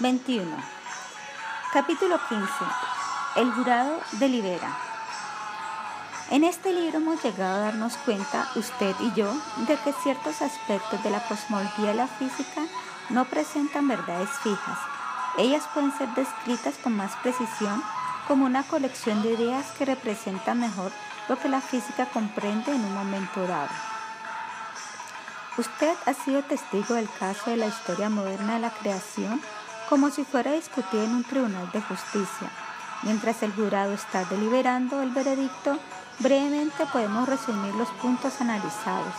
21. Capítulo 15. El jurado delibera. En este libro hemos llegado a darnos cuenta, usted y yo, de que ciertos aspectos de la cosmología y la física no presentan verdades fijas. Ellas pueden ser descritas con más precisión como una colección de ideas que representan mejor lo que la física comprende en un momento dado. Usted ha sido testigo del caso de la historia moderna de la creación como si fuera discutido en un tribunal de justicia. Mientras el jurado está deliberando el veredicto, brevemente podemos resumir los puntos analizados.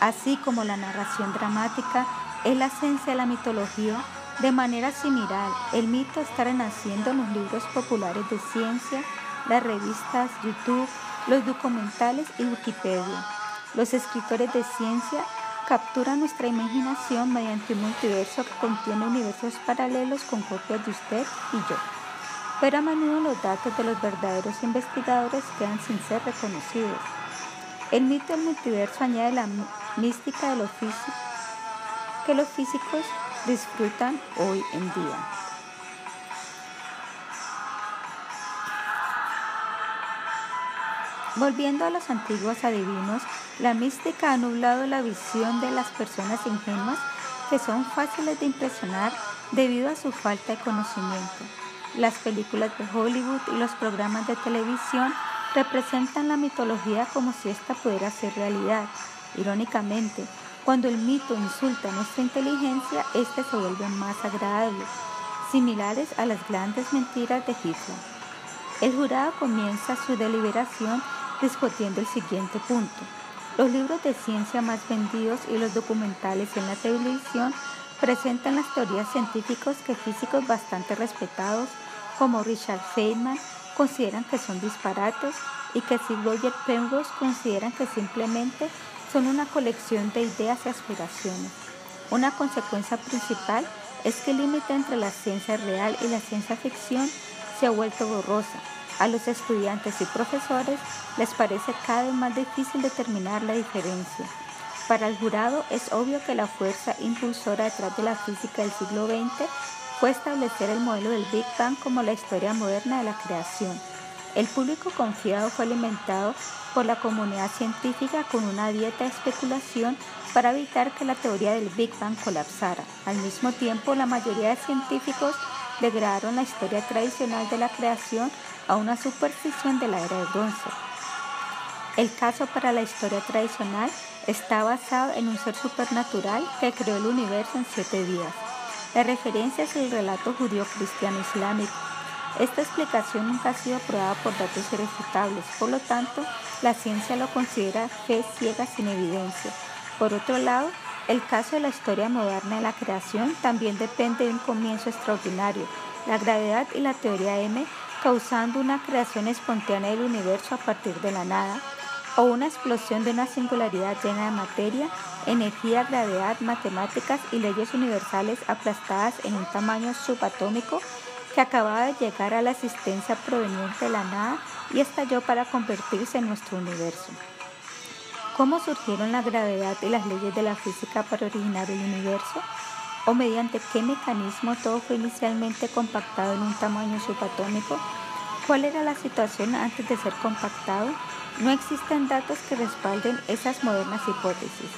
Así como la narración dramática es la esencia de la mitología, de manera similar, el mito está renaciendo en los libros populares de ciencia, las revistas, YouTube, los documentales y Wikipedia. Los escritores de ciencia captura nuestra imaginación mediante un multiverso que contiene universos paralelos con copias de usted y yo. Pero a menudo los datos de los verdaderos investigadores quedan sin ser reconocidos. El mito del multiverso añade la mística de lo físico que los físicos disfrutan hoy en día. Volviendo a los antiguos adivinos, la mística ha nublado la visión de las personas ingenuas que son fáciles de impresionar debido a su falta de conocimiento. Las películas de Hollywood y los programas de televisión representan la mitología como si ésta pudiera ser realidad. Irónicamente, cuando el mito insulta nuestra inteligencia, éste se vuelve más agradable, similares a las grandes mentiras de Hitler. El jurado comienza su deliberación discutiendo el siguiente punto. Los libros de ciencia más vendidos y los documentales en la televisión presentan las teorías científicas que físicos bastante respetados como Richard Feynman consideran que son disparates y que Sir Roger Penrose consideran que simplemente son una colección de ideas y aspiraciones. Una consecuencia principal es que el límite entre la ciencia real y la ciencia ficción se ha vuelto borrosa a los estudiantes y profesores les parece cada vez más difícil determinar la diferencia. Para el jurado es obvio que la fuerza impulsora detrás de la física del siglo XX fue establecer el modelo del Big Bang como la historia moderna de la creación. El público confiado fue alimentado por la comunidad científica con una dieta de especulación para evitar que la teoría del Big Bang colapsara. Al mismo tiempo, la mayoría de científicos degradaron la historia tradicional de la creación a una superstición de la era de bronce. El caso para la historia tradicional está basado en un ser supernatural que creó el universo en siete días. La referencia es el relato judío cristiano islámico. Esta explicación nunca ha sido probada por datos irrefutables, por lo tanto, la ciencia lo considera fe ciega sin evidencia. Por otro lado, el caso de la historia moderna de la creación también depende de un comienzo extraordinario. La gravedad y la teoría M causando una creación espontánea del universo a partir de la nada, o una explosión de una singularidad llena de materia, energía, gravedad, matemáticas y leyes universales aplastadas en un tamaño subatómico que acababa de llegar a la existencia proveniente de la nada y estalló para convertirse en nuestro universo. ¿Cómo surgieron la gravedad y las leyes de la física para originar el universo? O mediante qué mecanismo todo fue inicialmente compactado en un tamaño subatómico, cuál era la situación antes de ser compactado, no existen datos que respalden esas modernas hipótesis.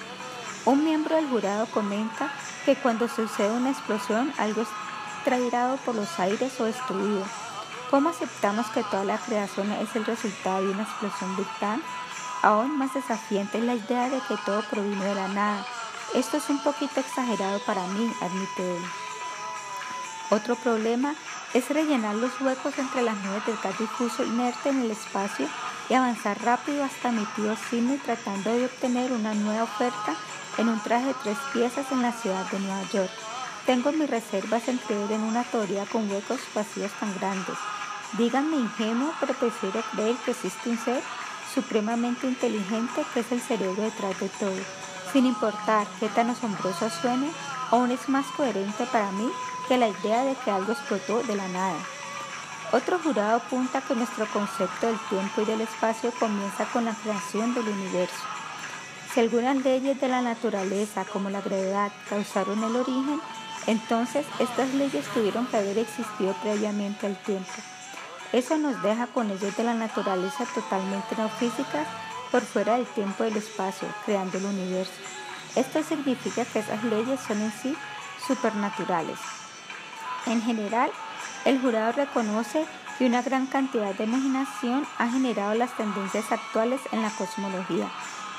Un miembro del jurado comenta que cuando sucede una explosión algo es traído por los aires o destruido. ¿Cómo aceptamos que toda la creación es el resultado de una explosión vital? Aún más desafiante es la idea de que todo provino de la nada esto es un poquito exagerado para mí, admite él. Otro problema es rellenar los huecos entre las nubes del gas difuso inerte en el espacio y avanzar rápido hasta mi tío Sidney tratando de obtener una nueva oferta en un traje de tres piezas en la ciudad de Nueva York. Tengo mis reservas en creer en una teoría con huecos vacíos tan grandes. Díganme ingenuo, pero prefiero creer que existe un ser supremamente inteligente que es el cerebro detrás de todo. Sin importar qué tan asombroso suene, aún es más coherente para mí que la idea de que algo explotó de la nada. Otro jurado apunta que nuestro concepto del tiempo y del espacio comienza con la creación del universo. Si algunas leyes de la naturaleza, como la gravedad, causaron el origen, Entonces, estas leyes tuvieron que haber existido previamente al tiempo. Eso nos deja con leyes de la naturaleza totalmente no físicas por fuera del tiempo y del espacio, creando el universo. Esto significa que esas leyes son en sí supernaturales. En general, el jurado reconoce que una gran cantidad de imaginación ha generado las tendencias actuales en la cosmología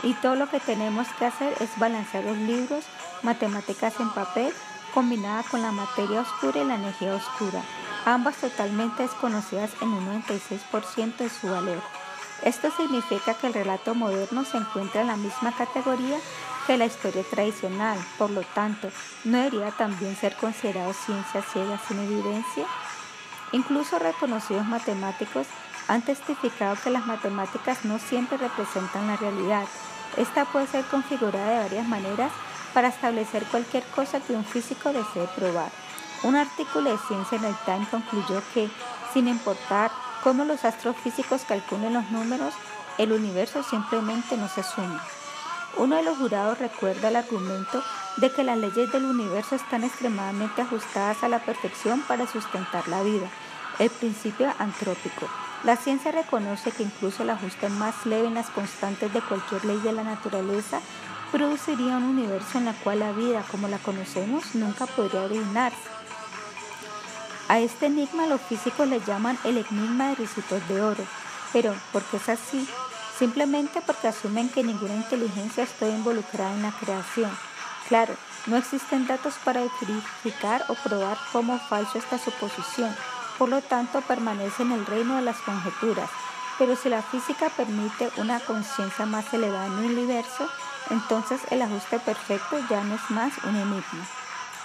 y todo lo que tenemos que hacer es balancear los libros, matemáticas en papel, combinada con la materia oscura y la energía oscura, ambas totalmente desconocidas en un 96% de su valor. Esto significa que el relato moderno se encuentra en la misma categoría que la historia tradicional, por lo tanto, ¿no debería también ser considerado ciencia ciega sin evidencia? Incluso reconocidos matemáticos han testificado que las matemáticas no siempre representan la realidad. Esta puede ser configurada de varias maneras para establecer cualquier cosa que un físico desee probar. Un artículo de Ciencia en el Time concluyó que, sin importar cómo los astrofísicos calculen los números, el universo simplemente no se suma. Uno de los jurados recuerda el argumento de que las leyes del universo están extremadamente ajustadas a la perfección para sustentar la vida, el principio antrópico. La ciencia reconoce que incluso el ajuste más leve en las constantes de cualquier ley de la naturaleza produciría un universo en el cual la vida como la conocemos nunca podría originarse. A este enigma los físicos le llaman el enigma de ricitos de oro. Pero, ¿por qué es así? Simplemente porque asumen que ninguna inteligencia está involucrada en la creación. Claro, no existen datos para verificar o probar cómo falso esta suposición, por lo tanto permanece en el reino de las conjeturas. Pero si la física permite una conciencia más elevada en el universo, entonces el ajuste perfecto ya no es más un enigma.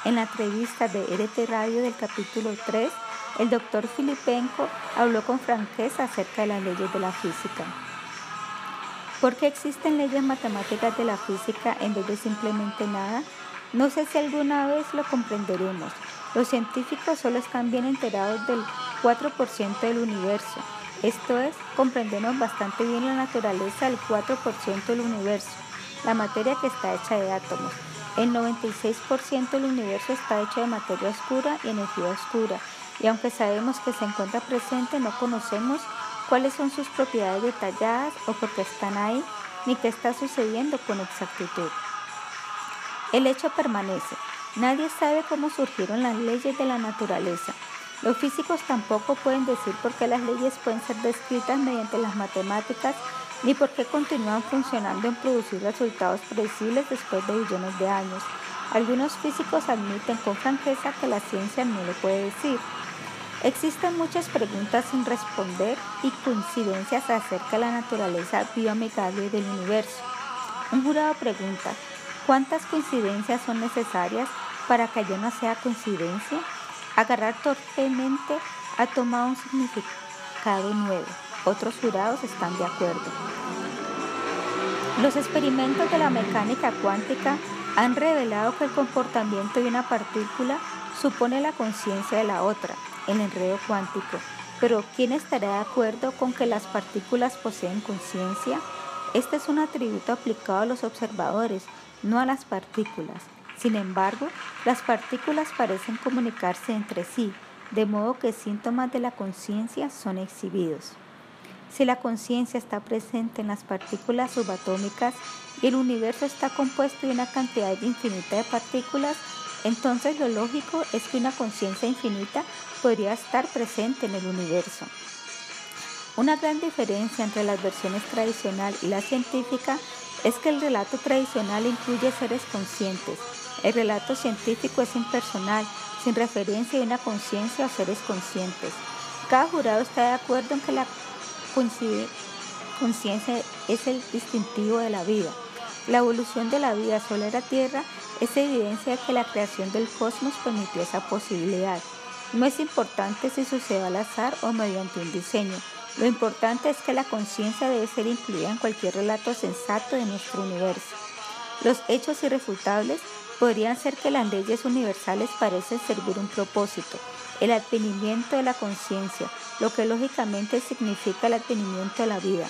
En la entrevista de RT Radio del capítulo 3, el doctor Filipenko habló con franqueza acerca de las leyes de la física. ¿Por qué existen leyes matemáticas de la física en vez de simplemente nada? No sé si alguna vez lo comprenderemos. Los científicos solo están bien enterados del 4% del universo. Esto es, comprendemos bastante bien la naturaleza del 4% del universo, la materia que está hecha de átomos, el 96% del universo está hecho de materia oscura y energía oscura, y aunque sabemos que se encuentra presente, no conocemos cuáles son sus propiedades detalladas o por qué están ahí, ni qué está sucediendo con exactitud. El hecho permanece. Nadie sabe cómo surgieron las leyes de la naturaleza. Los físicos tampoco pueden decir por qué las leyes pueden ser descritas mediante las matemáticas ni por qué continúan funcionando en producir resultados predecibles después de billones de años. Algunos físicos admiten con franqueza que la ciencia no lo puede decir. Existen muchas preguntas sin responder y coincidencias acerca de la naturaleza bioamigable del universo. Un jurado pregunta, ¿cuántas coincidencias son necesarias para que yo no sea coincidencia? Agarrar torpemente ha tomado un significado nuevo. Otros jurados están de acuerdo. Los experimentos de la mecánica cuántica han revelado que el comportamiento de una partícula supone la conciencia de la otra, el enredo cuántico. Pero ¿quién estará de acuerdo con que las partículas poseen conciencia? Este es un atributo aplicado a los observadores, no a las partículas. Sin embargo, las partículas parecen comunicarse entre sí, de modo que síntomas de la conciencia son exhibidos. Si la conciencia está presente en las partículas subatómicas y el universo está compuesto de una cantidad infinita de partículas, entonces lo lógico es que una conciencia infinita podría estar presente en el universo. Una gran diferencia entre las versiones tradicional y la científica es que el relato tradicional incluye seres conscientes. El relato científico es impersonal, sin referencia a una conciencia o seres conscientes. Cada jurado está de acuerdo en que la conciencia es el distintivo de la vida. La evolución de la vida sobre la Tierra es evidencia de que la creación del cosmos permitió esa posibilidad. No es importante si sucede al azar o mediante un diseño. Lo importante es que la conciencia debe ser incluida en cualquier relato sensato de nuestro universo. Los hechos irrefutables podrían ser que las leyes universales parecen servir un propósito, el advenimiento de la conciencia, lo que lógicamente significa el advenimiento de la vida.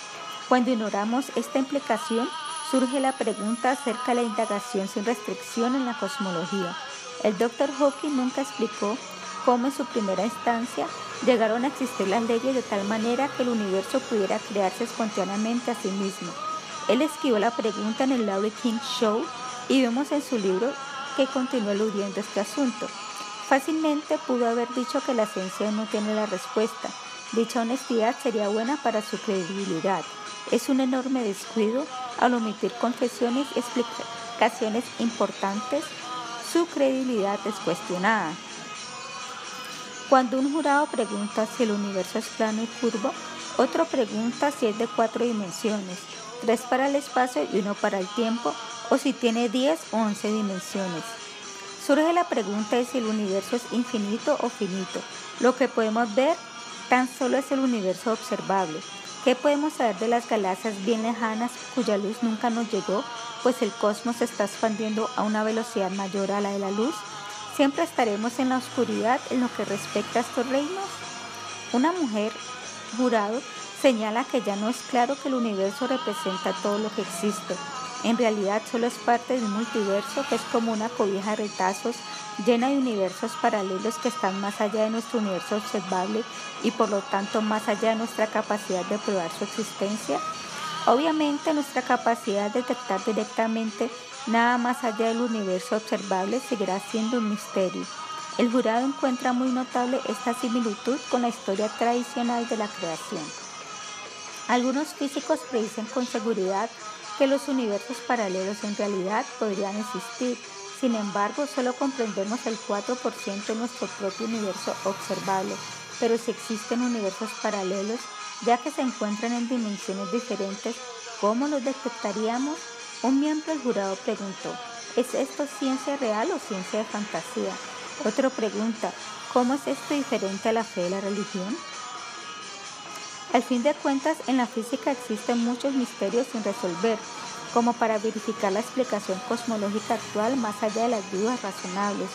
Cuando ignoramos esta implicación, surge la pregunta acerca de la indagación sin restricción en la cosmología. El Dr. Hawking nunca explicó cómo en su primera instancia llegaron a existir las leyes de tal manera que el universo pudiera crearse espontáneamente a sí mismo. Él escribió la pregunta en el Larry King Show y vemos en su libro que continuó eludiendo este asunto. Fácilmente pudo haber dicho que la ciencia no tiene la respuesta. Dicha honestidad sería buena para su credibilidad. Es un enorme descuido al omitir confesiones y explicaciones importantes. Su credibilidad es cuestionada. Cuando un jurado pregunta si el universo es plano y curvo, otro pregunta si es de cuatro dimensiones, tres para el espacio y uno para el tiempo, o si tiene 10 o 11 dimensiones. Surge la pregunta de si el universo es infinito o finito. Lo que podemos ver tan solo es el universo observable. ¿Qué podemos saber de las galaxias bien lejanas cuya luz nunca nos llegó, pues el cosmos está expandiendo a una velocidad mayor a la de la luz? ¿Siempre estaremos en la oscuridad en lo que respecta a estos reinos? Una mujer, jurado, señala que ya no es claro que el universo representa todo lo que existe. En realidad solo es parte de un multiverso que es como una cobija de retazos llena de universos paralelos que están más allá de nuestro universo observable y por lo tanto más allá de nuestra capacidad de probar su existencia. Obviamente nuestra capacidad de detectar directamente nada más allá del universo observable seguirá siendo un misterio. El jurado encuentra muy notable esta similitud con la historia tradicional de la creación. Algunos físicos predicen con seguridad que los universos paralelos en realidad podrían existir. Sin embargo, solo comprendemos el 4% de nuestro propio universo observable, pero si existen universos paralelos, ya que se encuentran en dimensiones diferentes, ¿cómo los detectaríamos? Un miembro del jurado preguntó, ¿es esto ciencia real o ciencia de fantasía? Otro pregunta, ¿cómo es esto diferente a la fe de la religión? Al fin de cuentas, en la física existen muchos misterios sin resolver, como para verificar la explicación cosmológica actual más allá de las dudas razonables.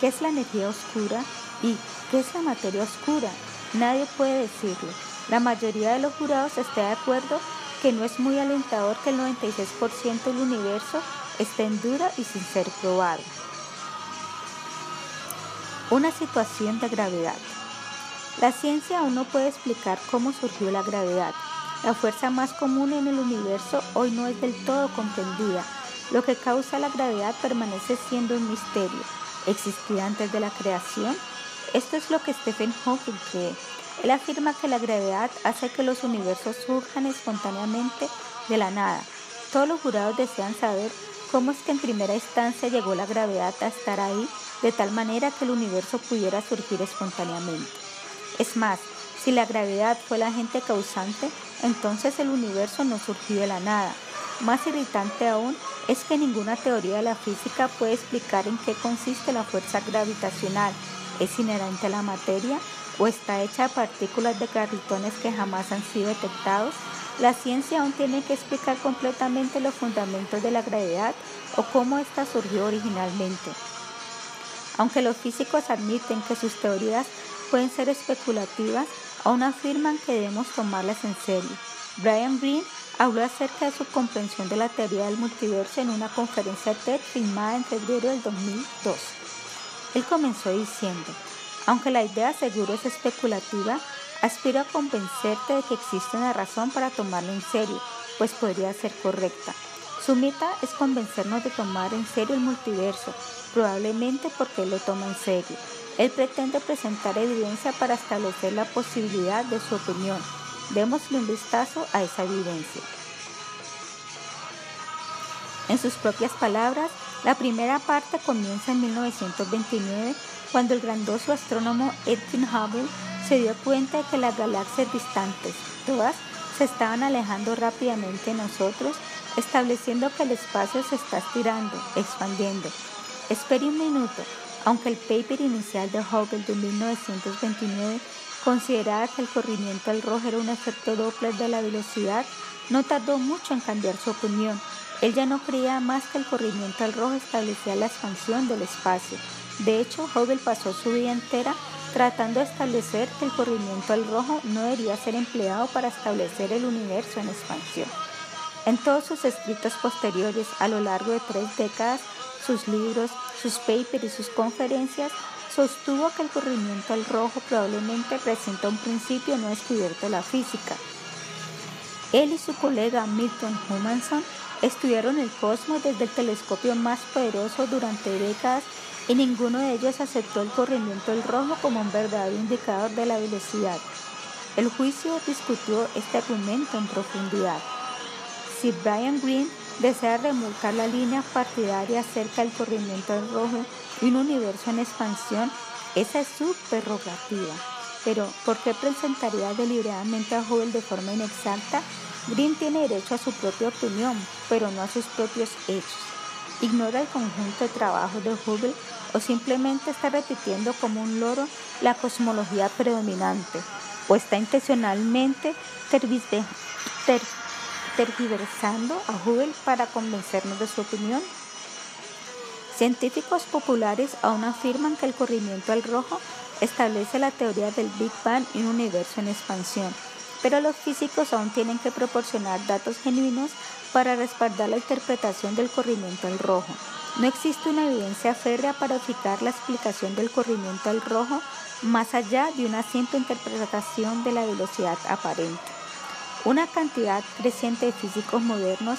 ¿Qué es la energía oscura y qué es la materia oscura? Nadie puede decirlo. La mayoría de los jurados está de acuerdo que no es muy alentador que el 96% del universo esté en duda y sin ser probado. Una situación de gravedad. La ciencia aún no puede explicar cómo surgió la gravedad. La fuerza más común en el universo hoy no es del todo comprendida. Lo que causa la gravedad permanece siendo un misterio. ¿Existía antes de la creación? Esto es lo que Stephen Hawking cree. Él afirma que la gravedad hace que los universos surjan espontáneamente de la nada. Todos los jurados desean saber cómo es que en primera instancia llegó la gravedad a estar ahí de tal manera que el universo pudiera surgir espontáneamente. Es más, si la gravedad fue la agente causante, entonces el universo no surgió de la nada. Más irritante aún es que ninguna teoría de la física puede explicar en qué consiste la fuerza gravitacional. ¿Es inherente a la materia? o está hecha de partículas de carritones que jamás han sido detectados, la ciencia aún tiene que explicar completamente los fundamentos de la gravedad o cómo ésta surgió originalmente. Aunque los físicos admiten que sus teorías pueden ser especulativas, aún afirman que debemos tomarlas en serio. Brian Greene habló acerca de su comprensión de la teoría del multiverso en una conferencia TED filmada en febrero del 2002. Él comenzó diciendo, aunque la idea seguro es especulativa, aspiro a convencerte de que existe una razón para tomarla en serio, pues podría ser correcta. Su meta es convencernos de tomar en serio el multiverso, probablemente porque él lo toma en serio. Él pretende presentar evidencia para establecer la posibilidad de su opinión. Démosle un vistazo a esa evidencia. En sus propias palabras, la primera parte comienza en 1929 cuando el grandoso astrónomo Edwin Hubble se dio cuenta de que las galaxias distantes, todas, se estaban alejando rápidamente de nosotros, estableciendo que el espacio se está estirando, expandiendo. Espere un minuto, aunque el paper inicial de Hubble de 1929 consideraba que el corrimiento al rojo era un efecto Doppler de la velocidad, no tardó mucho en cambiar su opinión. Él ya no creía más que el corrimiento al rojo establecía la expansión del espacio. De hecho, Hubble pasó su vida entera tratando de establecer que el corrimiento al rojo no debería ser empleado para establecer el universo en expansión. En todos sus escritos posteriores, a lo largo de tres décadas, sus libros, sus papers y sus conferencias, sostuvo que el corrimiento al rojo probablemente presenta un principio no descubierto de la física. Él y su colega Milton Humanson estudiaron el cosmos desde el telescopio más poderoso durante décadas y ninguno de ellos aceptó el corrimiento del rojo como un verdadero indicador de la velocidad. El juicio discutió este argumento en profundidad. Si Brian Greene desea remolcar la línea partidaria acerca del corrimiento del rojo y un universo en expansión, esa es su prerrogativa. Pero, ¿por qué presentaría deliberadamente a Hubble de forma inexacta? Green tiene derecho a su propia opinión, pero no a sus propios hechos. Ignora el conjunto de trabajos de Hubble o simplemente está repitiendo como un loro la cosmología predominante o está intencionalmente tergiversando a Hubble para convencernos de su opinión. Científicos populares aún afirman que el corrimiento al rojo establece la teoría del Big Bang y un universo en expansión, pero los físicos aún tienen que proporcionar datos genuinos para respaldar la interpretación del corrimiento al rojo. No existe una evidencia férrea para fijar la explicación del corrimiento al rojo más allá de una simple interpretación de la velocidad aparente. Una cantidad creciente de físicos modernos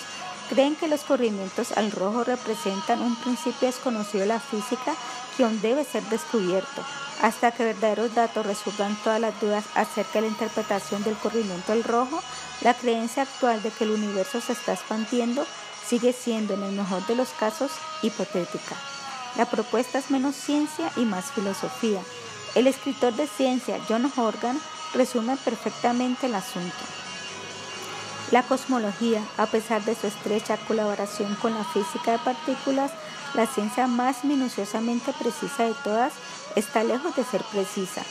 creen que los corrimientos al rojo representan un principio desconocido de la física que aún debe ser descubierto. Hasta que verdaderos datos resuelvan todas las dudas acerca de la interpretación del corrimiento al rojo, la creencia actual de que el universo se está expandiendo sigue siendo en el mejor de los casos hipotética. La propuesta es menos ciencia y más filosofía. El escritor de ciencia John Horgan resume perfectamente el asunto. La cosmología, a pesar de su estrecha colaboración con la física de partículas, la ciencia más minuciosamente precisa de todas, está lejos de ser precisa.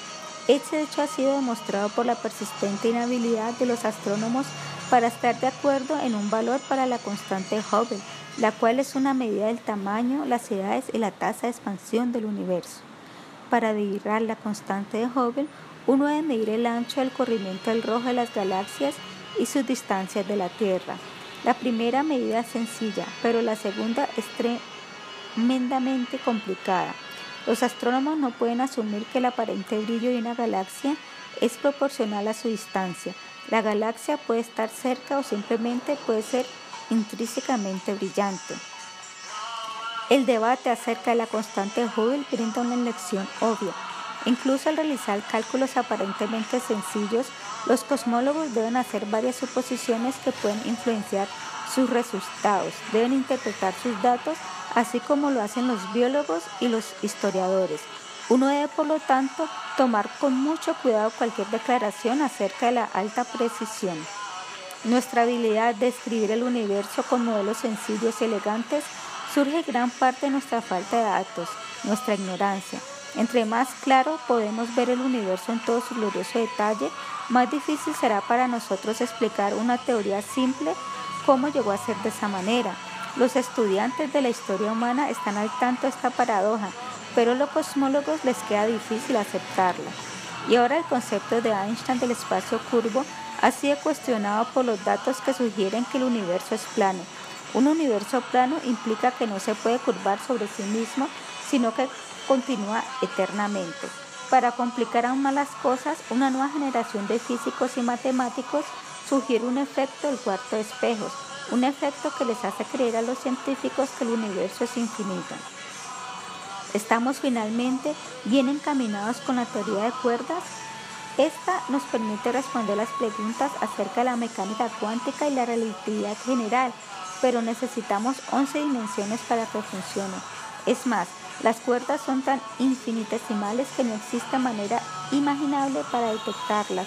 Este hecho ha sido demostrado por la persistente inhabilidad de los astrónomos para estar de acuerdo en un valor para la constante Hubble, la cual es una medida del tamaño, las edades y la tasa de expansión del universo. Para dividir la constante de Hubble, uno debe medir el ancho del corrimiento del rojo de las galaxias y sus distancias de la Tierra. La primera medida es sencilla, pero la segunda es tremendamente complicada. Los astrónomos no pueden asumir que el aparente brillo de una galaxia es proporcional a su distancia. La galaxia puede estar cerca o simplemente puede ser intrínsecamente brillante. El debate acerca de la constante de Hubble brinda una lección obvia. Incluso al realizar cálculos aparentemente sencillos, los cosmólogos deben hacer varias suposiciones que pueden influenciar sus resultados. Deben interpretar sus datos así como lo hacen los biólogos y los historiadores. Uno debe, por lo tanto, tomar con mucho cuidado cualquier declaración acerca de la alta precisión. Nuestra habilidad de escribir el universo con modelos sencillos y elegantes surge gran parte de nuestra falta de datos, nuestra ignorancia. Entre más claro podemos ver el universo en todo su glorioso detalle, más difícil será para nosotros explicar una teoría simple cómo llegó a ser de esa manera. Los estudiantes de la historia humana están al tanto de esta paradoja, pero a los cosmólogos les queda difícil aceptarla. Y ahora el concepto de Einstein del espacio curvo ha sido cuestionado por los datos que sugieren que el universo es plano. Un universo plano implica que no se puede curvar sobre sí mismo, sino que continúa eternamente. Para complicar aún más las cosas, una nueva generación de físicos y matemáticos sugiere un efecto del cuarto de espejos, un efecto que les hace creer a los científicos que el universo es infinito. Estamos finalmente bien encaminados con la teoría de cuerdas. Esta nos permite responder las preguntas acerca de la mecánica cuántica y la relatividad general, pero necesitamos 11 dimensiones para que funcione. Es más, las cuerdas son tan infinitesimales que no existe manera imaginable para detectarlas.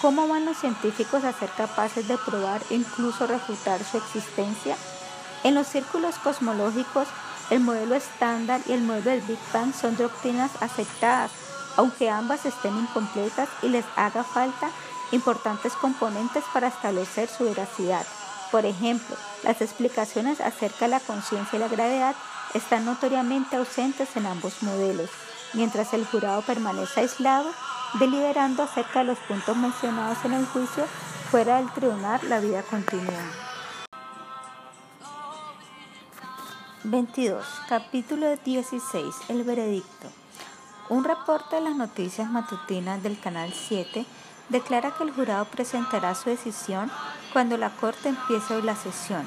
¿Cómo van los científicos a ser capaces de probar e incluso refutar su existencia? En los círculos cosmológicos, el modelo estándar y el modelo del Big Bang son doctrinas aceptadas, aunque ambas estén incompletas y les haga falta importantes componentes para establecer su veracidad. Por ejemplo, las explicaciones acerca de la conciencia y la gravedad están notoriamente ausentes en ambos modelos, mientras el jurado permanece aislado, deliberando acerca de los puntos mencionados en el juicio, fuera del tribunal la vida continúa. 22. Capítulo 16. El veredicto. Un reporte de las noticias matutinas del Canal 7 declara que el jurado presentará su decisión cuando la Corte empiece la sesión.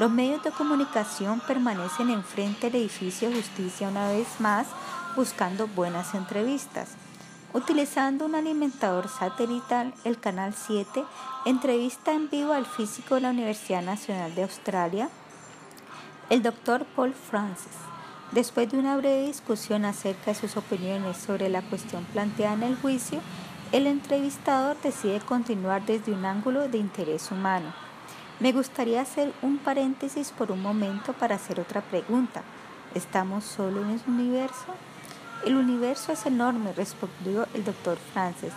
Los medios de comunicación permanecen enfrente del edificio de justicia una vez más buscando buenas entrevistas. Utilizando un alimentador satelital, el Canal 7 entrevista en vivo al físico de la Universidad Nacional de Australia, el doctor Paul Francis, después de una breve discusión acerca de sus opiniones sobre la cuestión planteada en el juicio, el entrevistador decide continuar desde un ángulo de interés humano. Me gustaría hacer un paréntesis por un momento para hacer otra pregunta. ¿Estamos solo en el universo? El universo es enorme, respondió el doctor Francis.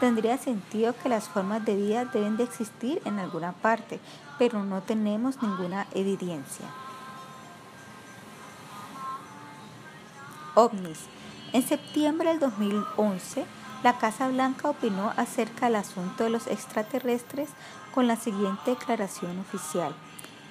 Tendría sentido que las formas de vida deben de existir en alguna parte, pero no tenemos ninguna evidencia. ovnis. En septiembre del 2011, la Casa Blanca opinó acerca del asunto de los extraterrestres con la siguiente declaración oficial.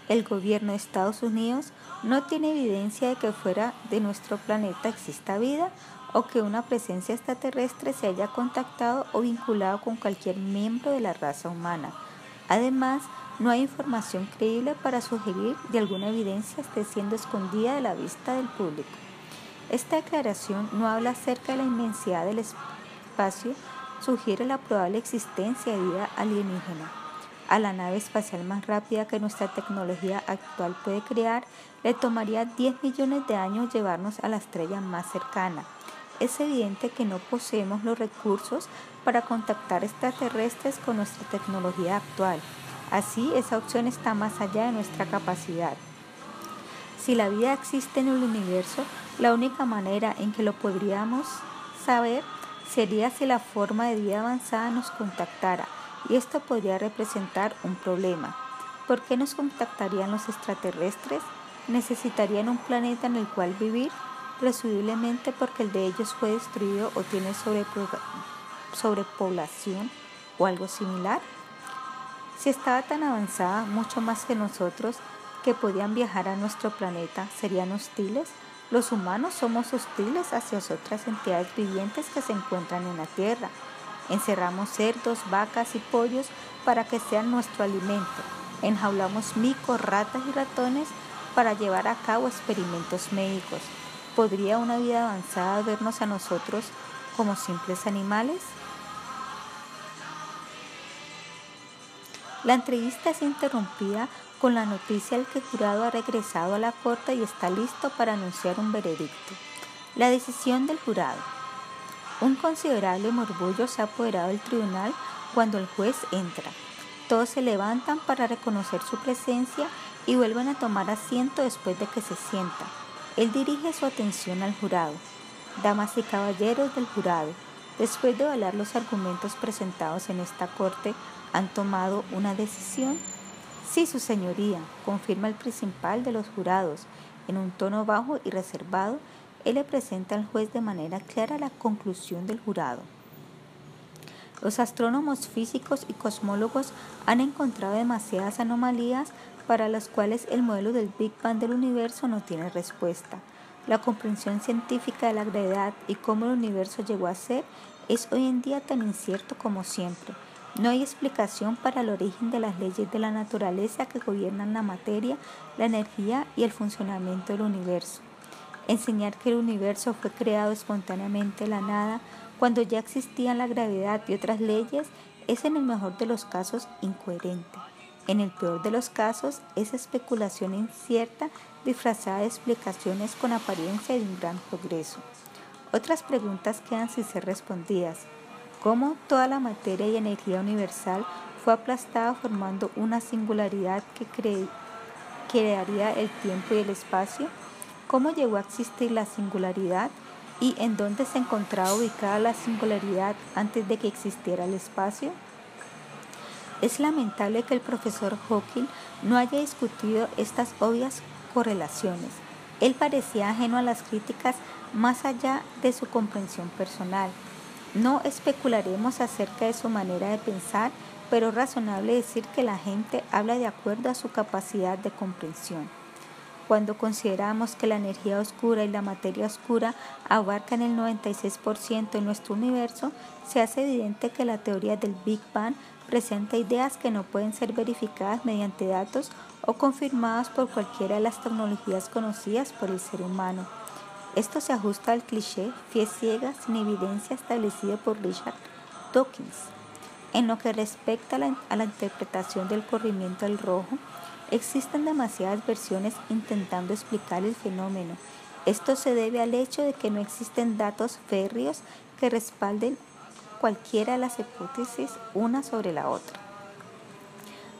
El gobierno de Estados Unidos no tiene evidencia de que fuera de nuestro planeta exista vida o que una presencia extraterrestre se haya contactado o vinculado con cualquier miembro de la raza humana. Además, no hay información creíble para sugerir de alguna evidencia esté siendo escondida de la vista del público. Esta declaración no habla acerca de la inmensidad del espacio, sugiere la probable existencia de vida alienígena. A la nave espacial más rápida que nuestra tecnología actual puede crear, le tomaría 10 millones de años llevarnos a la estrella más cercana. Es evidente que no poseemos los recursos para contactar extraterrestres con nuestra tecnología actual. Así, esa opción está más allá de nuestra capacidad. Si la vida existe en el universo, la única manera en que lo podríamos saber sería si la forma de vida avanzada nos contactara, y esto podría representar un problema. ¿Por qué nos contactarían los extraterrestres? ¿Necesitarían un planeta en el cual vivir? Presumiblemente porque el de ellos fue destruido o tiene sobrepoblación o algo similar. Si estaba tan avanzada, mucho más que nosotros, que podían viajar a nuestro planeta serían hostiles? Los humanos somos hostiles hacia otras entidades vivientes que se encuentran en la Tierra. Encerramos cerdos, vacas y pollos para que sean nuestro alimento. Enjaulamos micos, ratas y ratones para llevar a cabo experimentos médicos. ¿Podría una vida avanzada vernos a nosotros como simples animales? La entrevista es interrumpida con la noticia el que el jurado ha regresado a la corte y está listo para anunciar un veredicto. La decisión del jurado. Un considerable morbullo se ha apoderado del tribunal cuando el juez entra. Todos se levantan para reconocer su presencia y vuelven a tomar asiento después de que se sienta. Él dirige su atención al jurado. Damas y caballeros del jurado, después de evaluar los argumentos presentados en esta corte, ¿han tomado una decisión? Sí, su señoría, confirma el principal de los jurados. En un tono bajo y reservado, él le presenta al juez de manera clara la conclusión del jurado. Los astrónomos físicos y cosmólogos han encontrado demasiadas anomalías para las cuales el modelo del Big Bang del universo no tiene respuesta. La comprensión científica de la gravedad y cómo el universo llegó a ser es hoy en día tan incierto como siempre. No hay explicación para el origen de las leyes de la naturaleza que gobiernan la materia, la energía y el funcionamiento del universo. Enseñar que el universo fue creado espontáneamente de la nada cuando ya existían la gravedad y otras leyes es en el mejor de los casos incoherente. En el peor de los casos es especulación incierta disfrazada de explicaciones con apariencia de un gran progreso. Otras preguntas quedan sin ser respondidas cómo toda la materia y energía universal fue aplastada formando una singularidad que crearía el tiempo y el espacio, cómo llegó a existir la singularidad y en dónde se encontraba ubicada la singularidad antes de que existiera el espacio. Es lamentable que el profesor Hawking no haya discutido estas obvias correlaciones. Él parecía ajeno a las críticas más allá de su comprensión personal. No especularemos acerca de su manera de pensar, pero es razonable decir que la gente habla de acuerdo a su capacidad de comprensión. Cuando consideramos que la energía oscura y la materia oscura abarcan el 96% de nuestro universo, se hace evidente que la teoría del Big Bang presenta ideas que no pueden ser verificadas mediante datos o confirmadas por cualquiera de las tecnologías conocidas por el ser humano. Esto se ajusta al cliché fe ciega sin evidencia establecido por Richard Dawkins. En lo que respecta a la, a la interpretación del corrimiento del rojo, Existen demasiadas versiones intentando explicar el fenómeno. Esto se debe al hecho de que no existen datos férreos que respalden cualquiera de las hipótesis una sobre la otra.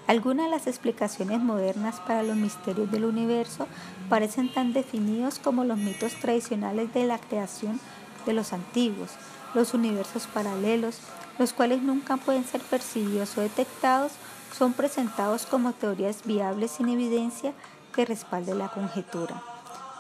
Algunas de las explicaciones modernas para los misterios del universo parecen tan definidos como los mitos tradicionales de la creación de los antiguos, los universos paralelos, los cuales nunca pueden ser percibidos o detectados son presentados como teorías viables sin evidencia que respalde la conjetura.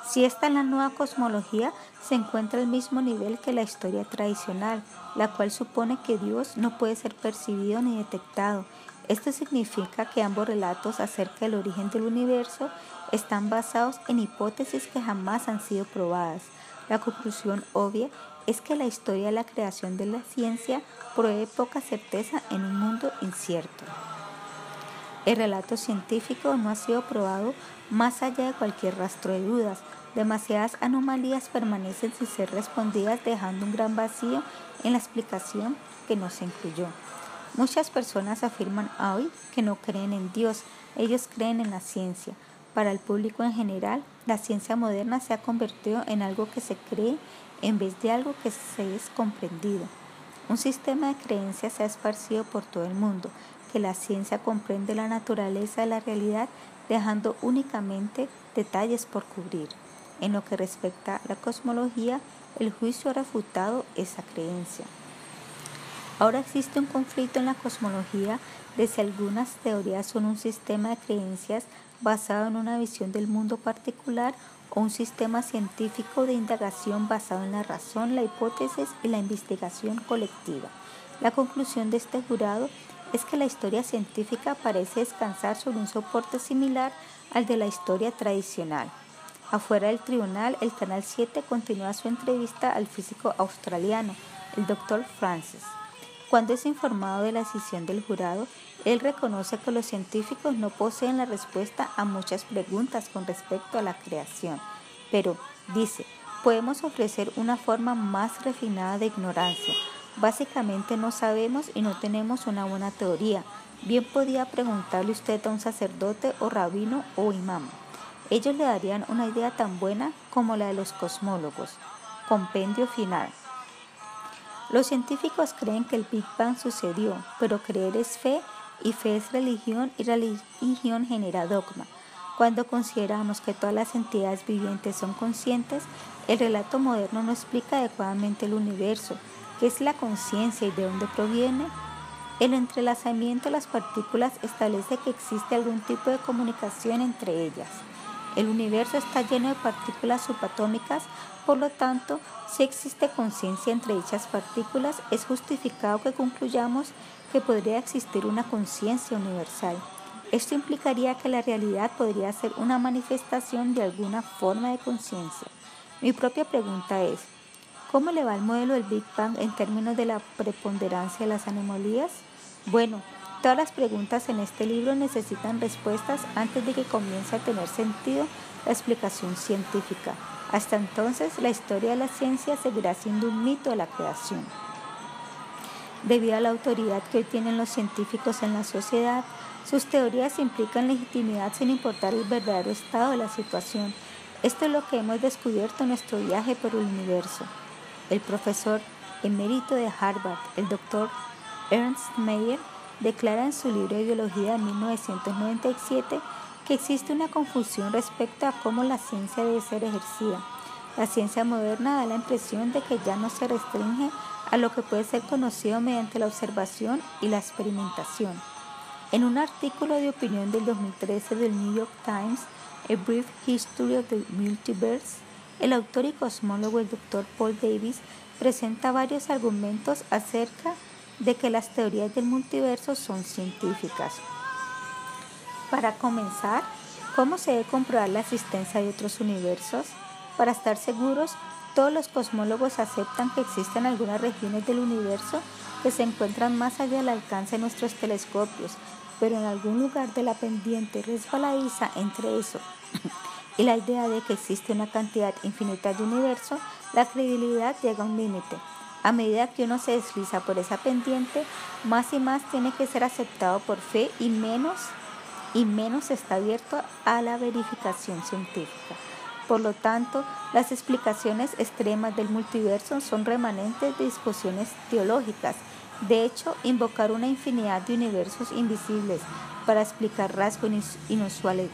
Si esta es la nueva cosmología, se encuentra al mismo nivel que la historia tradicional, la cual supone que Dios no puede ser percibido ni detectado. Esto significa que ambos relatos acerca del origen del universo están basados en hipótesis que jamás han sido probadas. La conclusión obvia es que la historia de la creación de la ciencia provee poca certeza en un mundo incierto. El relato científico no ha sido probado más allá de cualquier rastro de dudas. Demasiadas anomalías permanecen sin ser respondidas dejando un gran vacío en la explicación que no se incluyó. Muchas personas afirman hoy que no creen en Dios, ellos creen en la ciencia. Para el público en general, la ciencia moderna se ha convertido en algo que se cree en vez de algo que se es comprendido. Un sistema de creencias se ha esparcido por todo el mundo, que la ciencia comprende la naturaleza de la realidad dejando únicamente detalles por cubrir. En lo que respecta a la cosmología, el juicio ha refutado esa creencia. Ahora existe un conflicto en la cosmología de si algunas teorías son un sistema de creencias basado en una visión del mundo particular o un sistema científico de indagación basado en la razón, la hipótesis y la investigación colectiva. La conclusión de este jurado es que la historia científica parece descansar sobre un soporte similar al de la historia tradicional. Afuera del tribunal, el Canal 7 continúa su entrevista al físico australiano, el Dr. Francis. Cuando es informado de la decisión del jurado, él reconoce que los científicos no poseen la respuesta a muchas preguntas con respecto a la creación, pero, dice, podemos ofrecer una forma más refinada de ignorancia, Básicamente no sabemos y no tenemos una buena teoría. Bien podía preguntarle usted a un sacerdote o rabino o imán. Ellos le darían una idea tan buena como la de los cosmólogos. Compendio final. Los científicos creen que el Big Bang sucedió, pero creer es fe y fe es religión y religión genera dogma. Cuando consideramos que todas las entidades vivientes son conscientes, el relato moderno no explica adecuadamente el universo, ¿Qué es la conciencia y de dónde proviene? El entrelazamiento de las partículas establece que existe algún tipo de comunicación entre ellas. El universo está lleno de partículas subatómicas, por lo tanto, si existe conciencia entre dichas partículas, es justificado que concluyamos que podría existir una conciencia universal. Esto implicaría que la realidad podría ser una manifestación de alguna forma de conciencia. Mi propia pregunta es, ¿Cómo le va el modelo del Big Bang en términos de la preponderancia de las anomalías? Bueno, todas las preguntas en este libro necesitan respuestas antes de que comience a tener sentido la explicación científica. Hasta entonces, la historia de la ciencia seguirá siendo un mito de la creación. Debido a la autoridad que hoy tienen los científicos en la sociedad, sus teorías implican legitimidad sin importar el verdadero estado de la situación. Esto es lo que hemos descubierto en nuestro viaje por el universo. El profesor emérito de Harvard, el doctor Ernst Mayr, declara en su libro de biología de 1997 que existe una confusión respecto a cómo la ciencia debe ser ejercida. La ciencia moderna da la impresión de que ya no se restringe a lo que puede ser conocido mediante la observación y la experimentación. En un artículo de opinión del 2013 del New York Times, A Brief History of the Multiverse, el autor y cosmólogo el Dr. Paul Davis presenta varios argumentos acerca de que las teorías del multiverso son científicas. Para comenzar, ¿Cómo se debe comprobar la existencia de otros universos? Para estar seguros, todos los cosmólogos aceptan que existen algunas regiones del universo que se encuentran más allá del alcance de nuestros telescopios, pero en algún lugar de la pendiente resbaladiza entre eso y la idea de que existe una cantidad infinita de universo, la credibilidad llega a un límite. A medida que uno se desliza por esa pendiente, más y más tiene que ser aceptado por fe y menos y menos está abierto a la verificación científica. Por lo tanto, las explicaciones extremas del multiverso son remanentes de discusiones teológicas. De hecho, invocar una infinidad de universos invisibles para explicar rasgos inusuales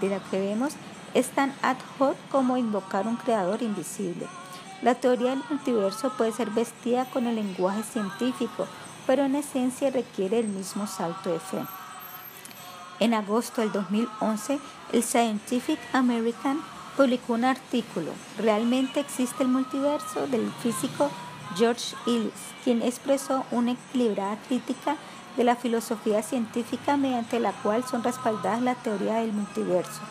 de lo que vemos es tan ad hoc como invocar un creador invisible. La teoría del multiverso puede ser vestida con el lenguaje científico, pero en esencia requiere el mismo salto de fe. En agosto del 2011, el Scientific American publicó un artículo, ¿Realmente existe el multiverso? del físico George Ills, quien expresó una equilibrada crítica de la filosofía científica mediante la cual son respaldadas la teoría del multiverso.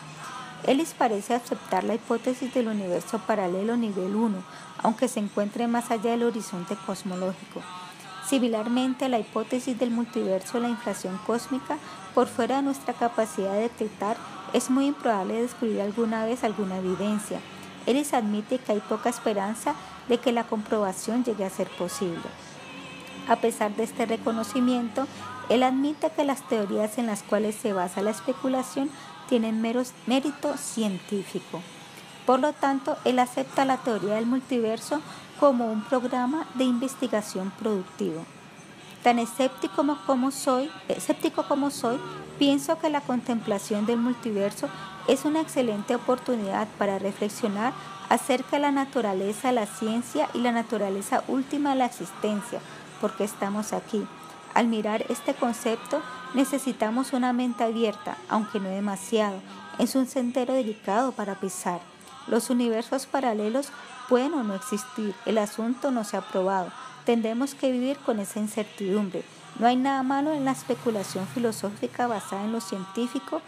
Ellis parece aceptar la hipótesis del universo paralelo nivel 1, aunque se encuentre más allá del horizonte cosmológico. Similarmente, la hipótesis del multiverso, la inflación cósmica, por fuera de nuestra capacidad de detectar, es muy improbable descubrir alguna vez alguna evidencia. Ellis admite que hay poca esperanza de que la comprobación llegue a ser posible. A pesar de este reconocimiento, él admite que las teorías en las cuales se basa la especulación tienen meros, mérito científico. Por lo tanto, él acepta la teoría del multiverso como un programa de investigación productivo. Tan escéptico como soy, escéptico como soy, pienso que la contemplación del multiverso es una excelente oportunidad para reflexionar acerca de la naturaleza la ciencia y la naturaleza última de la existencia, porque estamos aquí. Al mirar este concepto, necesitamos una mente abierta, aunque no demasiado. Es un sendero delicado para pisar. Los universos paralelos pueden o no existir. El asunto no se ha probado. Tendremos que vivir con esa incertidumbre. No hay nada malo en la especulación filosófica basada en lo científico,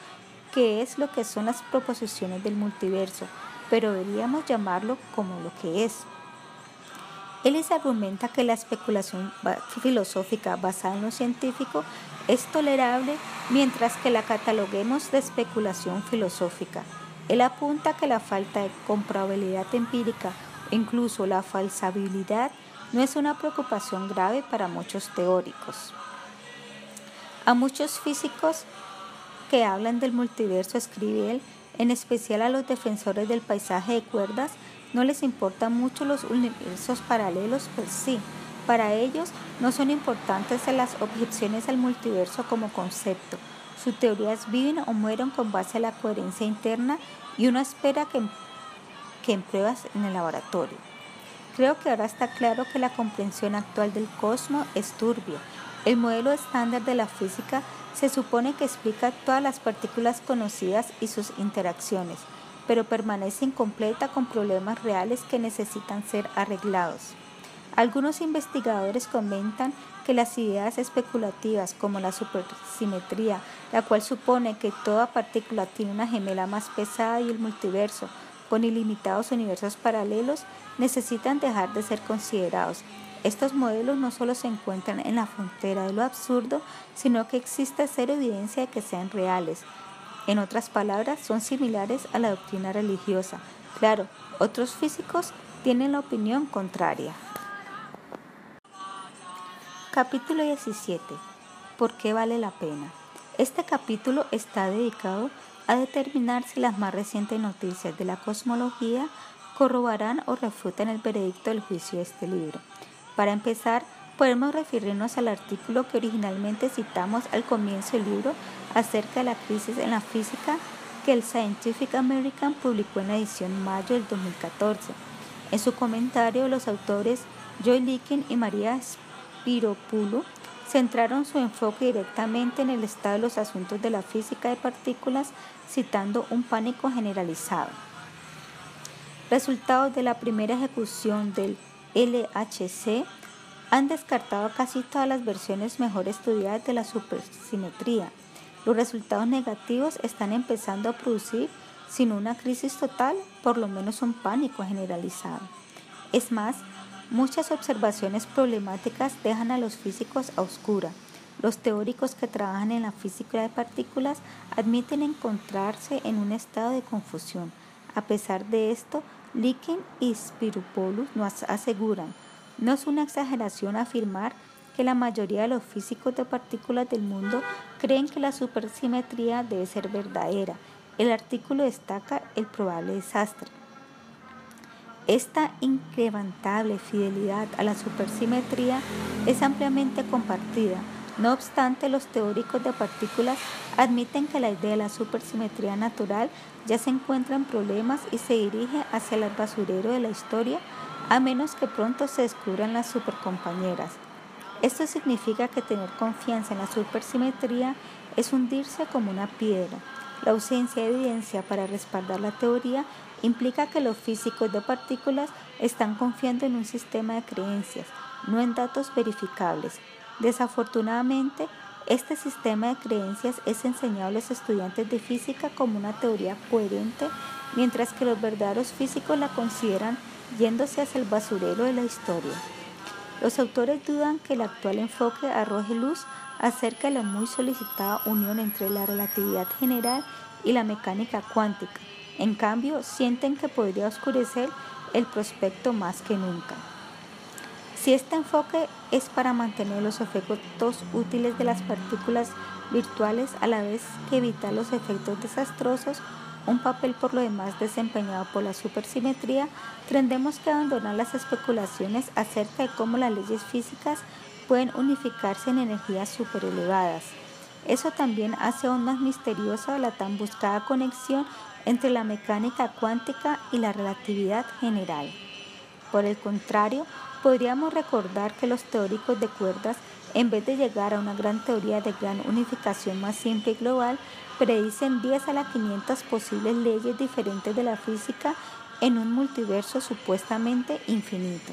que es lo que son las proposiciones del multiverso, pero deberíamos llamarlo como lo que es. Ellis argumenta que la especulación filosófica basada en lo científico es tolerable mientras que la cataloguemos de especulación filosófica. Él apunta que la falta de comprobabilidad empírica o incluso la falsabilidad no es una preocupación grave para muchos teóricos. A muchos físicos que hablan del multiverso, escribe él, en especial a los defensores del paisaje de cuerdas, no les importan mucho los universos paralelos, pues sí, para ellos no son importantes las objeciones al multiverso como concepto. Sus teorías viven o mueren con base a la coherencia interna y uno espera que, que en pruebas en el laboratorio. Creo que ahora está claro que la comprensión actual del cosmos es turbio. El modelo estándar de la física se supone que explica todas las partículas conocidas y sus interacciones pero permanece incompleta con problemas reales que necesitan ser arreglados. Algunos investigadores comentan que las ideas especulativas como la supersimetría, la cual supone que toda partícula tiene una gemela más pesada y el multiverso con ilimitados universos paralelos, necesitan dejar de ser considerados. Estos modelos no solo se encuentran en la frontera de lo absurdo, sino que existe evidencia de que sean reales. En otras palabras, son similares a la doctrina religiosa. Claro, otros físicos tienen la opinión contraria. Capítulo 17. ¿Por qué vale la pena? Este capítulo está dedicado a determinar si las más recientes noticias de la cosmología corroborarán o refutan el veredicto del juicio de este libro. Para empezar, podemos referirnos al artículo que originalmente citamos al comienzo del libro acerca de la crisis en la física que el Scientific American publicó en la edición mayo del 2014. En su comentario, los autores Joy Licken y María Spiropoulou centraron su enfoque directamente en el estado de los asuntos de la física de partículas, citando un pánico generalizado. Resultados de la primera ejecución del LHC han descartado casi todas las versiones mejor estudiadas de la supersimetría. Los resultados negativos están empezando a producir, sin una crisis total, por lo menos un pánico generalizado. Es más, muchas observaciones problemáticas dejan a los físicos a oscura. Los teóricos que trabajan en la física de partículas admiten encontrarse en un estado de confusión. A pesar de esto, Likin y Spiropoulos nos aseguran, no es una exageración afirmar que la mayoría de los físicos de partículas del mundo creen que la supersimetría debe ser verdadera. El artículo destaca el probable desastre. Esta incrementable fidelidad a la supersimetría es ampliamente compartida. No obstante, los teóricos de partículas admiten que la idea de la supersimetría natural ya se encuentra en problemas y se dirige hacia el basurero de la historia a menos que pronto se descubran las supercompañeras. Esto significa que tener confianza en la supersimetría es hundirse como una piedra. La ausencia de evidencia para respaldar la teoría implica que los físicos de partículas están confiando en un sistema de creencias, no en datos verificables. Desafortunadamente, este sistema de creencias es enseñado a los estudiantes de física como una teoría coherente, mientras que los verdaderos físicos la consideran yéndose hacia el basurero de la historia. Los autores dudan que el actual enfoque arroje luz acerca de la muy solicitada unión entre la relatividad general y la mecánica cuántica. En cambio, sienten que podría oscurecer el prospecto más que nunca. Si este enfoque es para mantener los efectos útiles de las partículas virtuales a la vez que evitar los efectos desastrosos, un papel por lo demás desempeñado por la supersimetría, tendremos que abandonar las especulaciones acerca de cómo las leyes físicas pueden unificarse en energías superelevadas. Eso también hace aún más misteriosa la tan buscada conexión entre la mecánica cuántica y la relatividad general. Por el contrario, podríamos recordar que los teóricos de cuerdas, en vez de llegar a una gran teoría de gran unificación más simple y global, predicen 10 a las 500 posibles leyes diferentes de la física en un multiverso supuestamente infinito.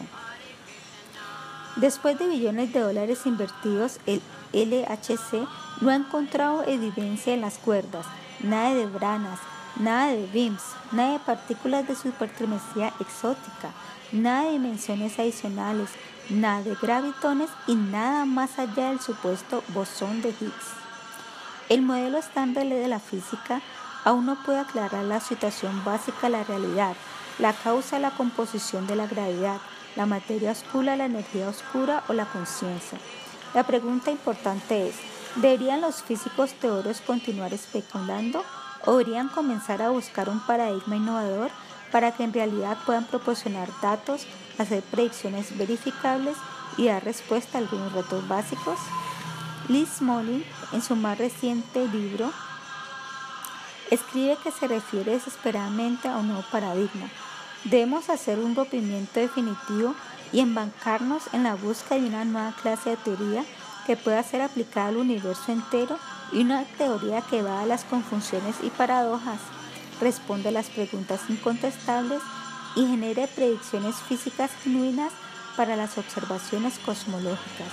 Después de billones de dólares invertidos, el LHC no ha encontrado evidencia en las cuerdas, nada de branas, nada de BIMS, nada de partículas de supertrimetría exótica, nada de dimensiones adicionales, nada de gravitones y nada más allá del supuesto bosón de Higgs. El modelo estándar de la física aún no puede aclarar la situación básica de la realidad, la causa, la composición de la gravedad, la materia oscura, la energía oscura o la conciencia. La pregunta importante es, ¿deberían los físicos teóricos continuar especulando o deberían comenzar a buscar un paradigma innovador para que en realidad puedan proporcionar datos, hacer predicciones verificables y dar respuesta a algunos retos básicos? Liz Molly, en su más reciente libro, escribe que se refiere desesperadamente a un nuevo paradigma. Debemos hacer un rompimiento definitivo y embarcarnos en la búsqueda de una nueva clase de teoría que pueda ser aplicada al universo entero y una teoría que va a las confusiones y paradojas, responde a las preguntas incontestables y genere predicciones físicas genuinas para las observaciones cosmológicas.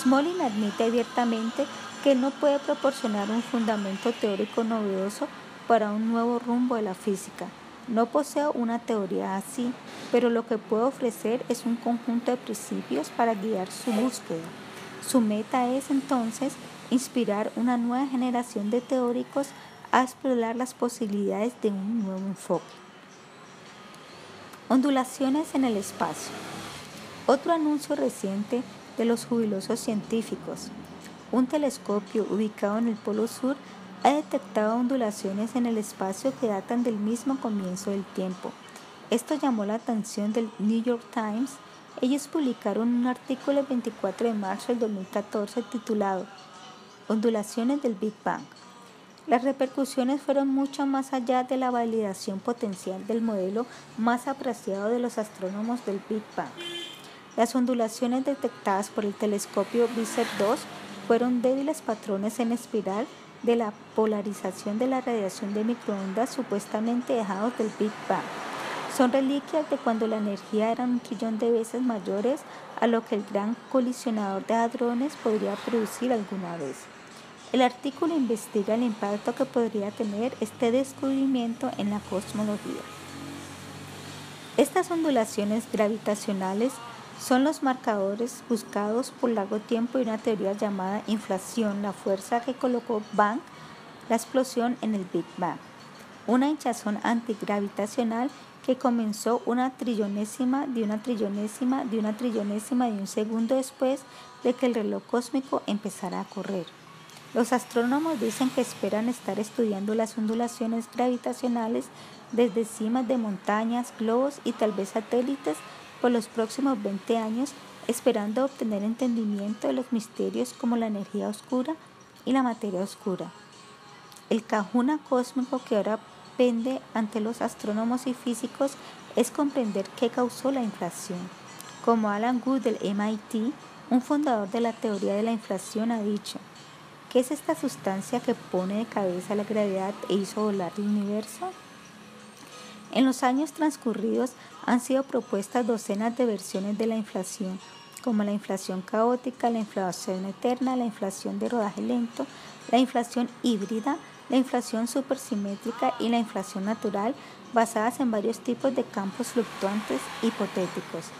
Smolin admite abiertamente que no puede proporcionar un fundamento teórico novedoso para un nuevo rumbo de la física. No posee una teoría así, pero lo que puede ofrecer es un conjunto de principios para guiar su búsqueda. Su meta es entonces inspirar una nueva generación de teóricos a explorar las posibilidades de un nuevo enfoque. Ondulaciones en el espacio. Otro anuncio reciente de los jubilosos científicos. Un telescopio ubicado en el Polo Sur ha detectado ondulaciones en el espacio que datan del mismo comienzo del tiempo. Esto llamó la atención del New York Times. Ellos publicaron un artículo el 24 de marzo del 2014 titulado Ondulaciones del Big Bang. Las repercusiones fueron mucho más allá de la validación potencial del modelo más apreciado de los astrónomos del Big Bang. Las ondulaciones detectadas por el telescopio BICEP 2 fueron débiles patrones en espiral de la polarización de la radiación de microondas supuestamente dejados del Big Bang. Son reliquias de cuando la energía era un trillón de veces mayores a lo que el gran colisionador de hadrones podría producir alguna vez. El artículo investiga el impacto que podría tener este descubrimiento en la cosmología. Estas ondulaciones gravitacionales son los marcadores buscados por largo tiempo y una teoría llamada inflación, la fuerza que colocó Bang, la explosión en el Big Bang. Una hinchazón antigravitacional que comenzó una trillonésima de una trillonésima de una trillonésima de un segundo después de que el reloj cósmico empezara a correr. Los astrónomos dicen que esperan estar estudiando las ondulaciones gravitacionales desde cimas de montañas, globos y tal vez satélites por los próximos 20 años, esperando obtener entendimiento de los misterios como la energía oscura y la materia oscura. El cajuna cósmico que ahora pende ante los astrónomos y físicos es comprender qué causó la inflación. Como Alan Wood del MIT, un fundador de la teoría de la inflación, ha dicho, ¿Qué es esta sustancia que pone de cabeza la gravedad e hizo volar el universo? En los años transcurridos han sido propuestas docenas de versiones de la inflación, como la inflación caótica, la inflación eterna, la inflación de rodaje lento, la inflación híbrida, la inflación supersimétrica y la inflación natural, basadas en varios tipos de campos fluctuantes hipotéticos.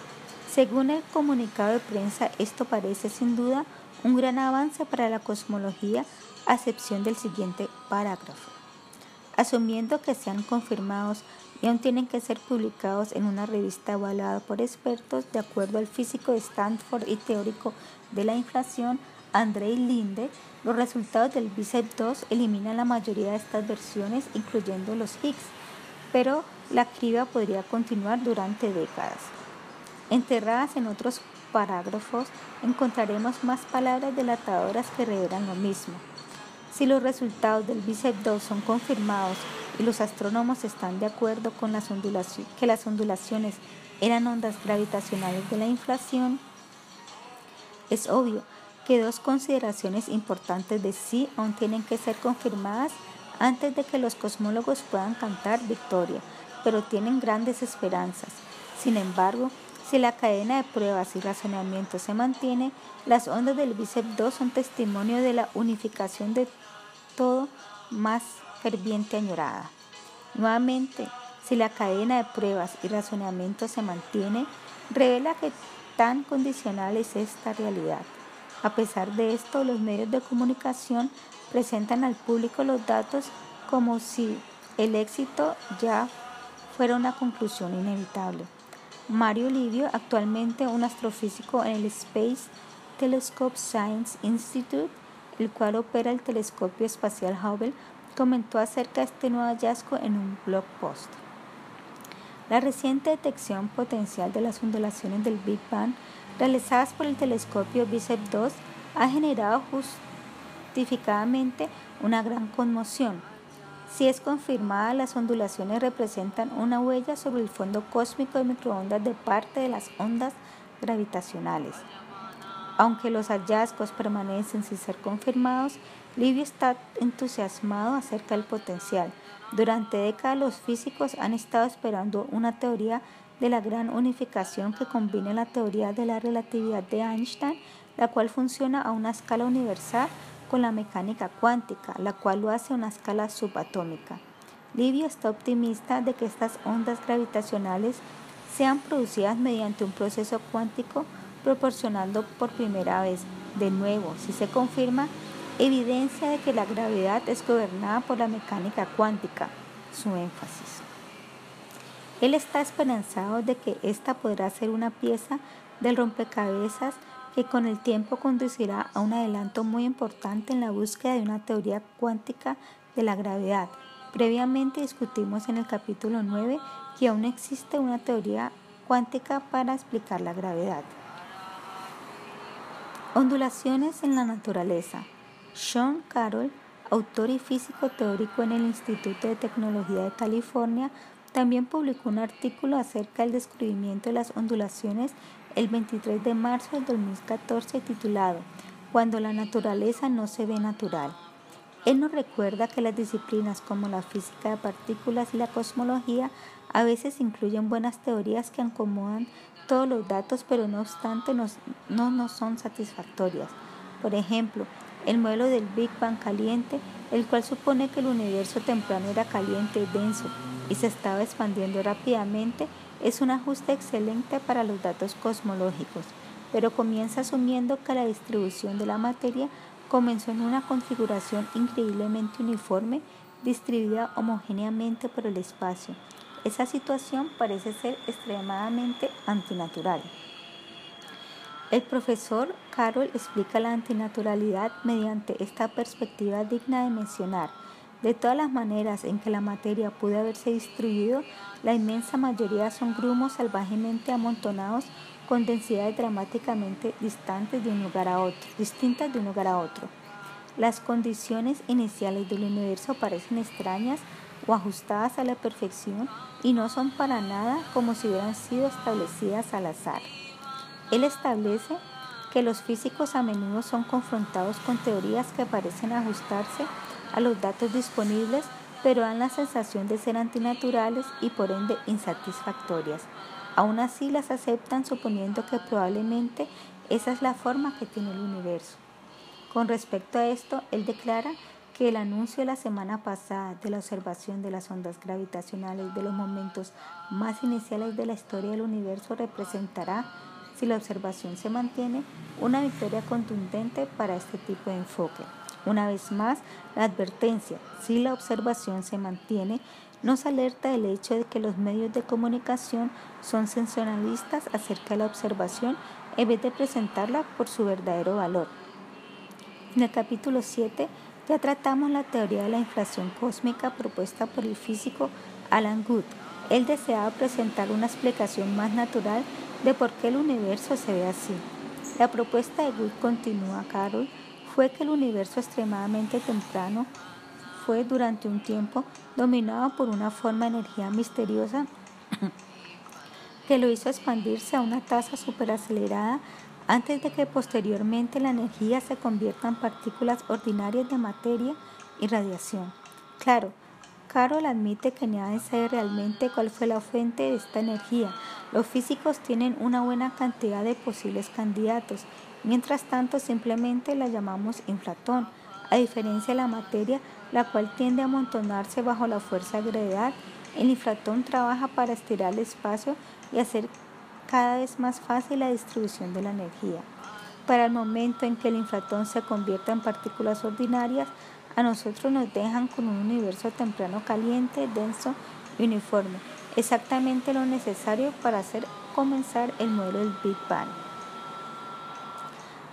Según el comunicado de prensa, esto parece sin duda un gran avance para la cosmología, a excepción del siguiente parágrafo. Asumiendo que sean confirmados y aún tienen que ser publicados en una revista evaluada por expertos, de acuerdo al físico de Stanford y teórico de la inflación, Andrei Linde, los resultados del BICEP 2 eliminan la mayoría de estas versiones, incluyendo los Higgs, pero la criba podría continuar durante décadas. Enterradas en otros parágrafos encontraremos más palabras delatadoras que revelan lo mismo. Si los resultados del BICEP 2 son confirmados y los astrónomos están de acuerdo con las que las ondulaciones eran ondas gravitacionales de la inflación, es obvio que dos consideraciones importantes de sí aún tienen que ser confirmadas antes de que los cosmólogos puedan cantar victoria, pero tienen grandes esperanzas. Sin embargo, si la cadena de pruebas y razonamiento se mantiene, las ondas del BICEP 2 son testimonio de la unificación de todo más ferviente añorada. Nuevamente, si la cadena de pruebas y razonamiento se mantiene, revela que tan condicional es esta realidad. A pesar de esto, los medios de comunicación presentan al público los datos como si el éxito ya fuera una conclusión inevitable. Mario Livio, actualmente un astrofísico en el Space Telescope Science Institute, el cual opera el telescopio espacial Hubble, comentó acerca de este nuevo hallazgo en un blog post. La reciente detección potencial de las ondulaciones del Big Bang realizadas por el telescopio BICEP 2 ha generado justificadamente una gran conmoción si es confirmada, las ondulaciones representan una huella sobre el fondo cósmico de microondas de parte de las ondas gravitacionales. Aunque los hallazgos permanecen sin ser confirmados, Livio está entusiasmado acerca del potencial. Durante décadas los físicos han estado esperando una teoría de la gran unificación que combine la teoría de la relatividad de Einstein, la cual funciona a una escala universal con la mecánica cuántica, la cual lo hace a una escala subatómica. Livio está optimista de que estas ondas gravitacionales sean producidas mediante un proceso cuántico proporcionando por primera vez, de nuevo, si se confirma, evidencia de que la gravedad es gobernada por la mecánica cuántica, su énfasis. Él está esperanzado de que esta podrá ser una pieza del rompecabezas que con el tiempo conducirá a un adelanto muy importante en la búsqueda de una teoría cuántica de la gravedad. Previamente discutimos en el capítulo 9 que aún existe una teoría cuántica para explicar la gravedad. Ondulaciones en la naturaleza. Sean Carroll, autor y físico teórico en el Instituto de Tecnología de California, también publicó un artículo acerca del descubrimiento de las ondulaciones el 23 de marzo del 2014 titulado Cuando la naturaleza no se ve natural. Él nos recuerda que las disciplinas como la física de partículas y la cosmología a veces incluyen buenas teorías que acomodan todos los datos, pero no obstante no, no son satisfactorias. Por ejemplo, el modelo del Big Bang caliente, el cual supone que el universo temprano era caliente, denso y se estaba expandiendo rápidamente, es un ajuste excelente para los datos cosmológicos, pero comienza asumiendo que la distribución de la materia comenzó en una configuración increíblemente uniforme, distribuida homogéneamente por el espacio. Esa situación parece ser extremadamente antinatural. El profesor Carroll explica la antinaturalidad mediante esta perspectiva digna de mencionar. De todas las maneras en que la materia pudo haberse distribuido, la inmensa mayoría son grumos salvajemente amontonados con densidades dramáticamente distantes de un lugar a otro, distintas de un lugar a otro. Las condiciones iniciales del universo parecen extrañas o ajustadas a la perfección y no son para nada como si hubieran sido establecidas al azar. Él establece que los físicos a menudo son confrontados con teorías que parecen ajustarse a los datos disponibles, pero dan la sensación de ser antinaturales y por ende insatisfactorias. Aún así las aceptan suponiendo que probablemente esa es la forma que tiene el universo. Con respecto a esto, él declara que el anuncio de la semana pasada de la observación de las ondas gravitacionales de los momentos más iniciales de la historia del universo representará, si la observación se mantiene, una victoria contundente para este tipo de enfoque. Una vez más, la advertencia, si la observación se mantiene, nos alerta del hecho de que los medios de comunicación son sensacionalistas acerca de la observación en vez de presentarla por su verdadero valor. En el capítulo 7 ya tratamos la teoría de la inflación cósmica propuesta por el físico Alan Good. Él deseaba presentar una explicación más natural de por qué el universo se ve así. La propuesta de Good, continúa Carol, fue que el universo extremadamente temprano fue durante un tiempo dominado por una forma de energía misteriosa que lo hizo expandirse a una tasa superacelerada antes de que posteriormente la energía se convierta en partículas ordinarias de materia y radiación. Claro, Carol admite que nadie sabe realmente cuál fue la fuente de esta energía. Los físicos tienen una buena cantidad de posibles candidatos Mientras tanto, simplemente la llamamos inflatón, a diferencia de la materia, la cual tiende a amontonarse bajo la fuerza de gravedad. El inflatón trabaja para estirar el espacio y hacer cada vez más fácil la distribución de la energía. Para el momento en que el inflatón se convierta en partículas ordinarias, a nosotros nos dejan con un universo temprano caliente, denso y uniforme, exactamente lo necesario para hacer comenzar el modelo del Big Bang.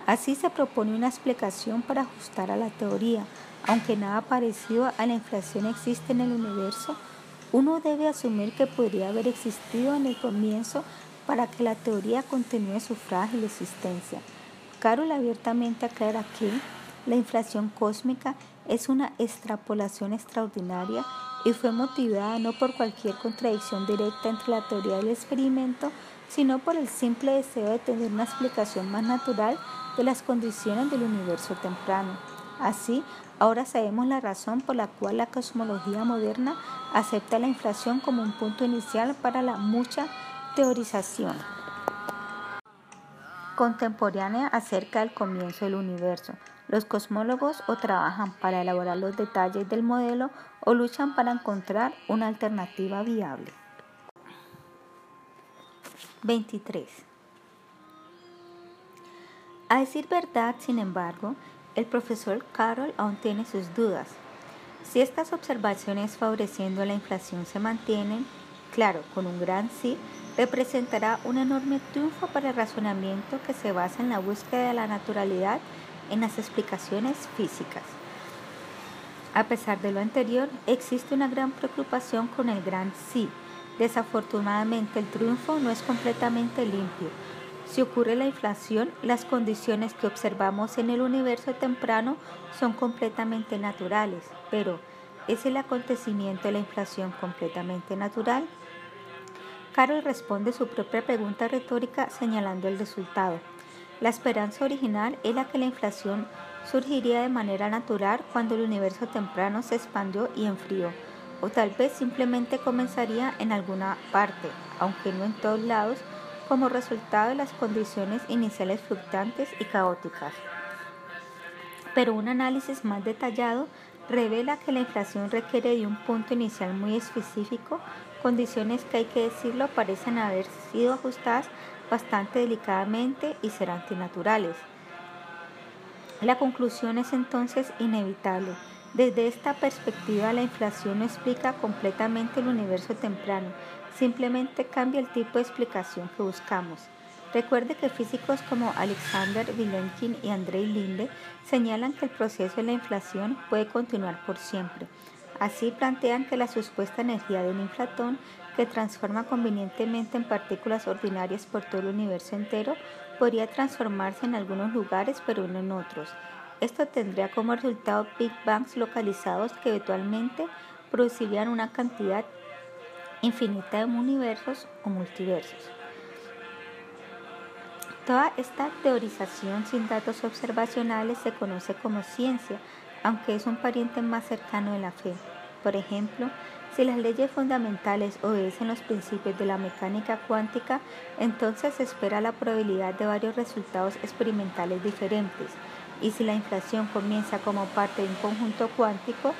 Así se propone una explicación para ajustar a la teoría. Aunque nada parecido a la inflación existe en el universo, uno debe asumir que podría haber existido en el comienzo para que la teoría continúe su frágil existencia. Carol abiertamente aclara que la inflación cósmica es una extrapolación extraordinaria y fue motivada no por cualquier contradicción directa entre la teoría del experimento, sino por el simple deseo de tener una explicación más natural de las condiciones del universo temprano. Así, ahora sabemos la razón por la cual la cosmología moderna acepta la inflación como un punto inicial para la mucha teorización contemporánea acerca del comienzo del universo. Los cosmólogos o trabajan para elaborar los detalles del modelo o luchan para encontrar una alternativa viable. 23. A decir verdad, sin embargo, el profesor Carroll aún tiene sus dudas. Si estas observaciones favoreciendo la inflación se mantienen, claro, con un gran sí, representará un enorme triunfo para el razonamiento que se basa en la búsqueda de la naturalidad en las explicaciones físicas. A pesar de lo anterior, existe una gran preocupación con el gran sí. Desafortunadamente, el triunfo no es completamente limpio si ocurre la inflación, las condiciones que observamos en el universo temprano son completamente naturales, pero ¿es el acontecimiento de la inflación completamente natural? Carol responde su propia pregunta retórica señalando el resultado. La esperanza original era que la inflación surgiría de manera natural cuando el universo temprano se expandió y enfrió, o tal vez simplemente comenzaría en alguna parte, aunque no en todos lados, como resultado de las condiciones iniciales fluctuantes y caóticas. pero un análisis más detallado revela que la inflación requiere de un punto inicial muy específico, condiciones que hay que decirlo parecen haber sido ajustadas bastante delicadamente y ser antinaturales. La conclusión es entonces inevitable. Desde esta perspectiva la inflación no explica completamente el universo temprano, simplemente cambia el tipo de explicación que buscamos. Recuerde que físicos como Alexander Vilenkin y Andrei Linde señalan que el proceso de la inflación puede continuar por siempre. Así plantean que la supuesta energía de un inflatón que transforma convenientemente en partículas ordinarias por todo el universo entero podría transformarse en algunos lugares pero no en otros. Esto tendría como resultado Big Bangs localizados que eventualmente producirían una cantidad infinita de universos o multiversos. Toda esta teorización sin datos observacionales se conoce como ciencia, aunque es un pariente más cercano de la fe. Por ejemplo, si las leyes fundamentales obedecen los principios de la mecánica cuántica, entonces se espera la probabilidad de varios resultados experimentales diferentes. Y si la inflación comienza como parte de un conjunto cuántico,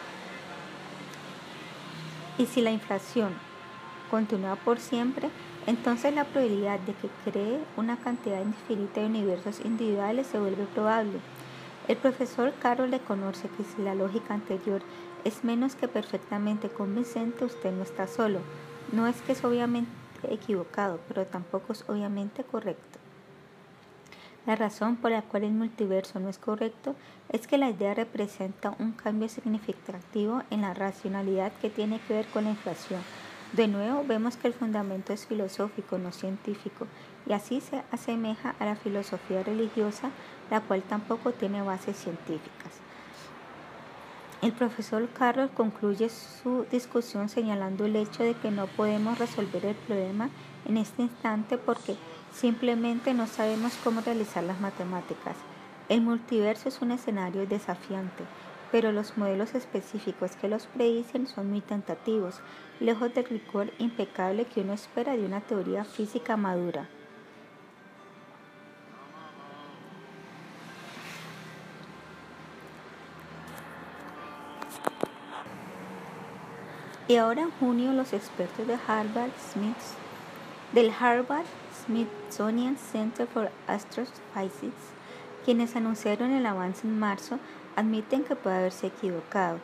y si la inflación continúa por siempre, entonces la probabilidad de que cree una cantidad infinita de universos individuales se vuelve probable. El profesor Carroll reconoce que si la lógica anterior es menos que perfectamente convincente, usted no está solo. No es que es obviamente equivocado, pero tampoco es obviamente correcto. La razón por la cual el multiverso no es correcto es que la idea representa un cambio significativo en la racionalidad que tiene que ver con la inflación de nuevo vemos que el fundamento es filosófico, no científico, y así se asemeja a la filosofía religiosa, la cual tampoco tiene bases científicas. El profesor Carroll concluye su discusión señalando el hecho de que no podemos resolver el problema en este instante porque simplemente no sabemos cómo realizar las matemáticas. El multiverso es un escenario desafiante, pero los modelos específicos que los predicen son muy tentativos, lejos del rigor impecable que uno espera de una teoría física madura. Y ahora en junio los expertos de Harvard Smith, del Harvard Smithsonian Center for Astrophysics, quienes anunciaron el avance en marzo, admiten que puede haberse equivocado.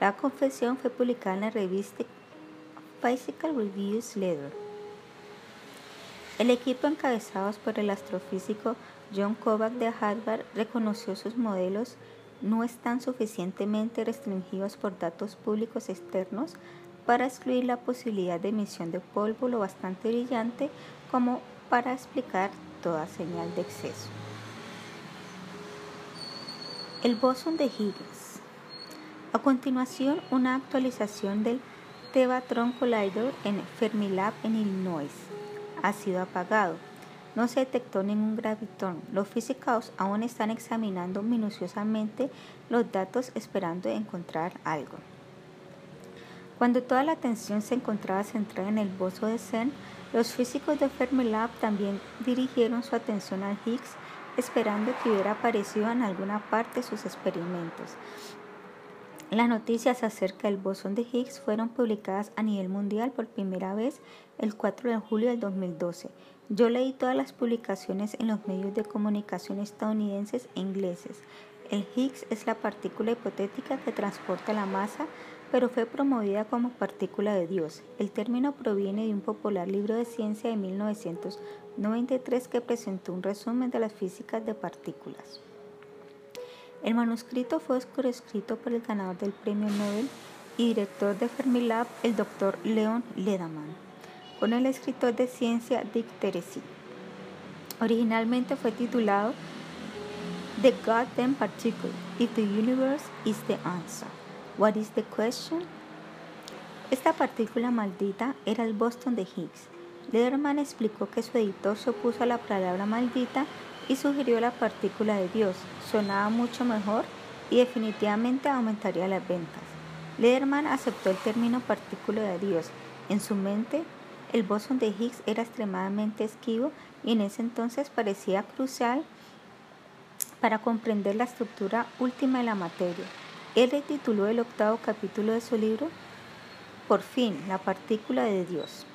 La confesión fue publicada en la revista Physical Reviews Letter. El equipo encabezados por el astrofísico John Kovac de Harvard reconoció sus modelos no están suficientemente restringidos por datos públicos externos para excluir la posibilidad de emisión de polvo lo bastante brillante como para explicar toda señal de exceso. El bosón de Higgs. A continuación, una actualización del Tevatron Collider en Fermilab en Illinois ha sido apagado. No se detectó ningún gravitón. Los físicos aún están examinando minuciosamente los datos esperando encontrar algo. Cuando toda la atención se encontraba centrada en el bozo de CERN, los físicos de Fermilab también dirigieron su atención al Higgs esperando que hubiera aparecido en alguna parte sus experimentos. Las noticias acerca del bosón de Higgs fueron publicadas a nivel mundial por primera vez el 4 de julio del 2012. Yo leí todas las publicaciones en los medios de comunicación estadounidenses e ingleses. El Higgs es la partícula hipotética que transporta la masa, pero fue promovida como partícula de Dios. El término proviene de un popular libro de ciencia de 1993 que presentó un resumen de las físicas de partículas. El manuscrito fue escrito por el ganador del premio Nobel y director de Fermilab, el Dr. Leon Lederman, con el escritor de ciencia Dick Teresi. Originalmente fue titulado The Goddamn Particle, If the Universe is the Answer. What is the question? Esta partícula maldita era el Boston de Higgs. Lederman explicó que su editor se opuso a la palabra maldita y sugirió la partícula de Dios. Sonaba mucho mejor y definitivamente aumentaría las ventas. Lederman aceptó el término partícula de Dios. En su mente, el bosón de Higgs era extremadamente esquivo y en ese entonces parecía crucial para comprender la estructura última de la materia. Él tituló el octavo capítulo de su libro Por fin, la partícula de Dios.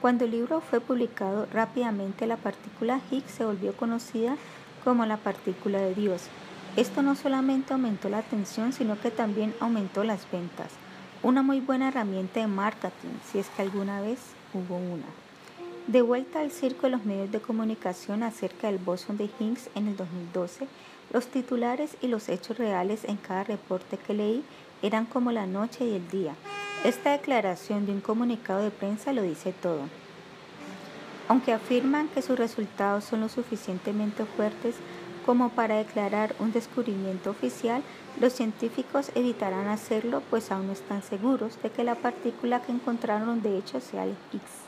Cuando el libro fue publicado, rápidamente la partícula Higgs se volvió conocida como la partícula de Dios. Esto no solamente aumentó la atención, sino que también aumentó las ventas. Una muy buena herramienta de marketing, si es que alguna vez hubo una. De vuelta al circo de los medios de comunicación acerca del bosón de Higgs en el 2012, los titulares y los hechos reales en cada reporte que leí eran como la noche y el día. Esta declaración de un comunicado de prensa lo dice todo. Aunque afirman que sus resultados son lo suficientemente fuertes como para declarar un descubrimiento oficial, los científicos evitarán hacerlo pues aún no están seguros de que la partícula que encontraron de hecho sea el Higgs.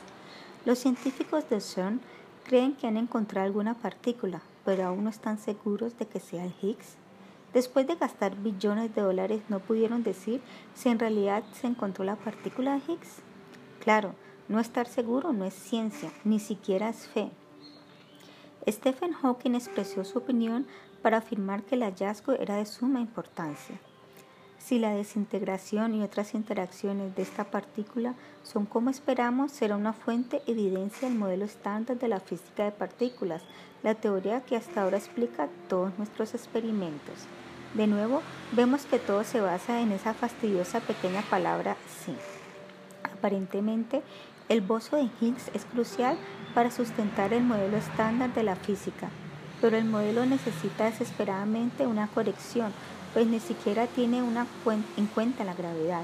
Los científicos de CERN creen que han encontrado alguna partícula, pero aún no están seguros de que sea el Higgs. Después de gastar billones de dólares, ¿no pudieron decir si en realidad se encontró la partícula de Higgs? Claro, no estar seguro no es ciencia, ni siquiera es fe. Stephen Hawking expresó su opinión para afirmar que el hallazgo era de suma importancia. Si la desintegración y otras interacciones de esta partícula son como esperamos, será una fuente evidencia del modelo estándar de la física de partículas, la teoría que hasta ahora explica todos nuestros experimentos. De nuevo, vemos que todo se basa en esa fastidiosa pequeña palabra sí. Aparentemente, el bozo de Higgs es crucial para sustentar el modelo estándar de la física, pero el modelo necesita desesperadamente una corrección pues ni siquiera tiene una en cuenta la gravedad.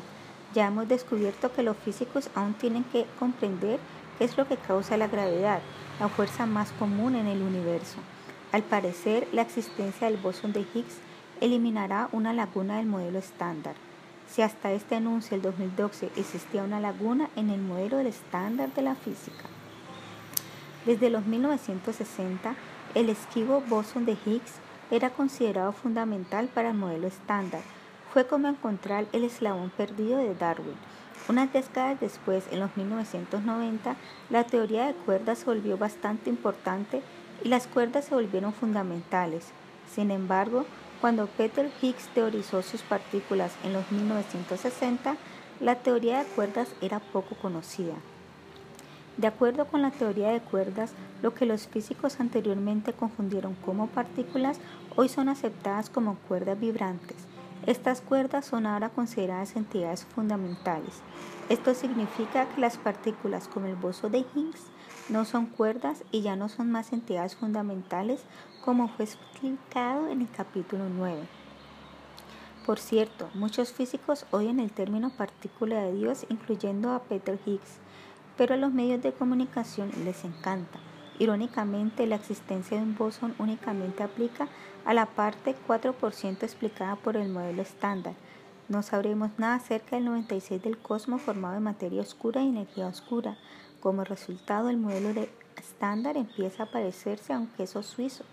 Ya hemos descubierto que los físicos aún tienen que comprender qué es lo que causa la gravedad, la fuerza más común en el universo. Al parecer, la existencia del bosón de Higgs eliminará una laguna del modelo estándar. Si hasta este anuncio del 2012 existía una laguna en el modelo del estándar de la física. Desde los 1960, el esquivo bosón de Higgs era considerado fundamental para el modelo estándar. Fue como encontrar el eslabón perdido de Darwin. Unas décadas después, en los 1990, la teoría de cuerdas se volvió bastante importante y las cuerdas se volvieron fundamentales. Sin embargo, cuando Peter Higgs teorizó sus partículas en los 1960, la teoría de cuerdas era poco conocida. De acuerdo con la teoría de cuerdas, lo que los físicos anteriormente confundieron como partículas hoy son aceptadas como cuerdas vibrantes. Estas cuerdas son ahora consideradas entidades fundamentales. Esto significa que las partículas como el boso de Higgs no son cuerdas y ya no son más entidades fundamentales como fue explicado en el capítulo 9. Por cierto, muchos físicos odian el término partícula de Dios, incluyendo a Peter Higgs pero a los medios de comunicación les encanta. Irónicamente, la existencia de un bosón únicamente aplica a la parte 4% explicada por el modelo estándar. No sabremos nada acerca del 96% del cosmos formado de materia oscura y energía oscura. Como resultado, el modelo de estándar empieza a parecerse a un queso suizo,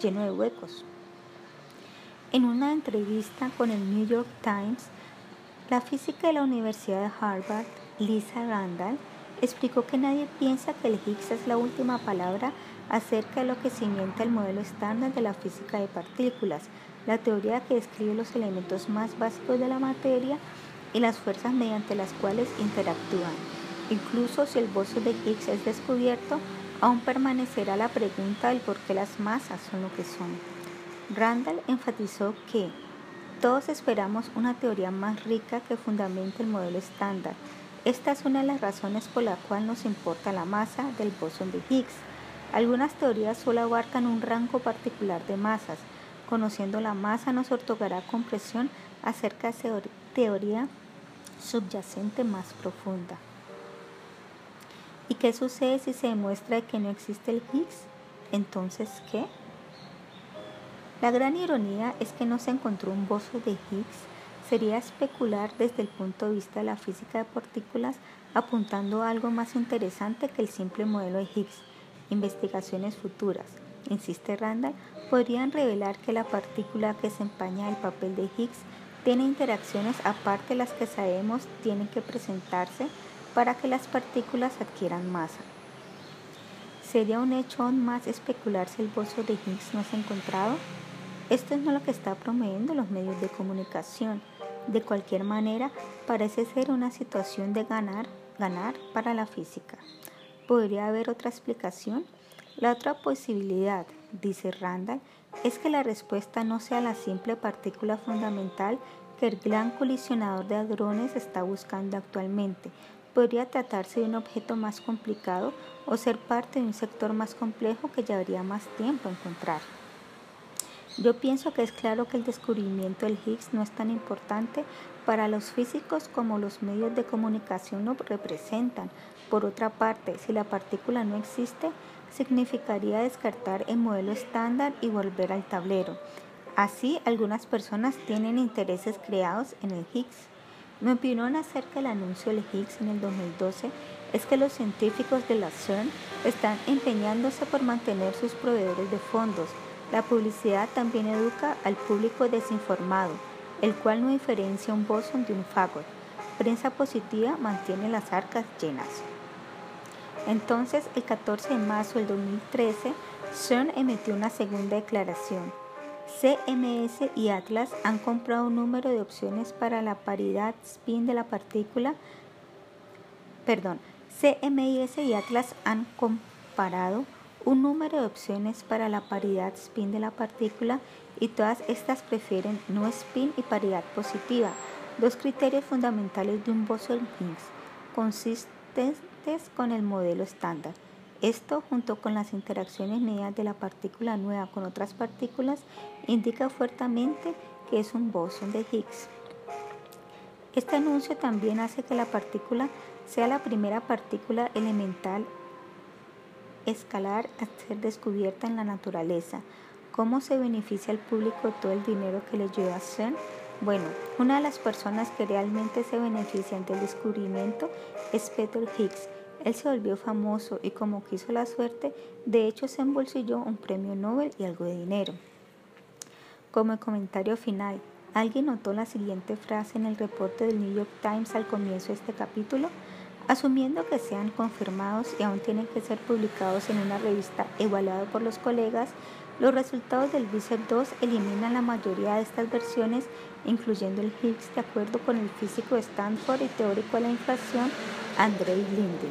lleno de huecos. En una entrevista con el New York Times, la física de la Universidad de Harvard, Lisa Randall, explicó que nadie piensa que el Higgs es la última palabra acerca de lo que cimienta el modelo estándar de la física de partículas, la teoría que describe los elementos más básicos de la materia y las fuerzas mediante las cuales interactúan. Incluso si el bosón de Higgs es descubierto, aún permanecerá la pregunta del por qué las masas son lo que son. Randall enfatizó que todos esperamos una teoría más rica que fundamente el modelo estándar, esta es una de las razones por la cual nos importa la masa del bosón de Higgs. Algunas teorías solo abarcan un rango particular de masas. Conociendo la masa nos otorgará comprensión acerca de teoría subyacente más profunda. ¿Y qué sucede si se demuestra que no existe el Higgs? Entonces, ¿qué? La gran ironía es que no se encontró un bosón de Higgs Sería especular desde el punto de vista de la física de partículas apuntando a algo más interesante que el simple modelo de Higgs. Investigaciones futuras, insiste Randall, podrían revelar que la partícula que desempeña el papel de Higgs tiene interacciones aparte de las que sabemos tienen que presentarse para que las partículas adquieran masa. ¿Sería un hecho aún más especular si el bozo de Higgs no se ha encontrado? Esto es no lo que está promoviendo los medios de comunicación. De cualquier manera, parece ser una situación de ganar, ganar para la física. ¿Podría haber otra explicación? La otra posibilidad, dice Randall, es que la respuesta no sea la simple partícula fundamental que el gran colisionador de hadrones está buscando actualmente. Podría tratarse de un objeto más complicado o ser parte de un sector más complejo que llevaría más tiempo encontrar. Yo pienso que es claro que el descubrimiento del Higgs no es tan importante para los físicos como los medios de comunicación lo representan. Por otra parte, si la partícula no existe, significaría descartar el modelo estándar y volver al tablero. Así, algunas personas tienen intereses creados en el Higgs. Mi opinión acerca del anuncio del Higgs en el 2012 es que los científicos de la CERN están empeñándose por mantener sus proveedores de fondos. La publicidad también educa al público desinformado, el cual no diferencia un bosón de un fagot. Prensa positiva mantiene las arcas llenas. Entonces, el 14 de marzo del 2013, CERN emitió una segunda declaración. CMS y Atlas han comprado un número de opciones para la paridad spin de la partícula. Perdón, CMS y Atlas han comparado un número de opciones para la paridad spin de la partícula y todas estas prefieren no spin y paridad positiva, dos criterios fundamentales de un bosón Higgs, con el modelo estándar. Esto, junto con las interacciones medias de la partícula nueva con otras partículas, indica fuertemente que es un bosón de Higgs. Este anuncio también hace que la partícula sea la primera partícula elemental escalar a ser descubierta en la naturaleza. ¿Cómo se beneficia al público todo el dinero que le lleva a CERN? Bueno, una de las personas que realmente se benefician del descubrimiento es Peter Higgs. Él se volvió famoso y como quiso la suerte, de hecho se embolsilló un premio Nobel y algo de dinero. Como comentario final, ¿alguien notó la siguiente frase en el reporte del New York Times al comienzo de este capítulo? Asumiendo que sean confirmados y aún tienen que ser publicados en una revista evaluada por los colegas, los resultados del BICEP 2 eliminan la mayoría de estas versiones, incluyendo el Higgs de acuerdo con el físico de Stanford y teórico de la inflación Andrei Linde.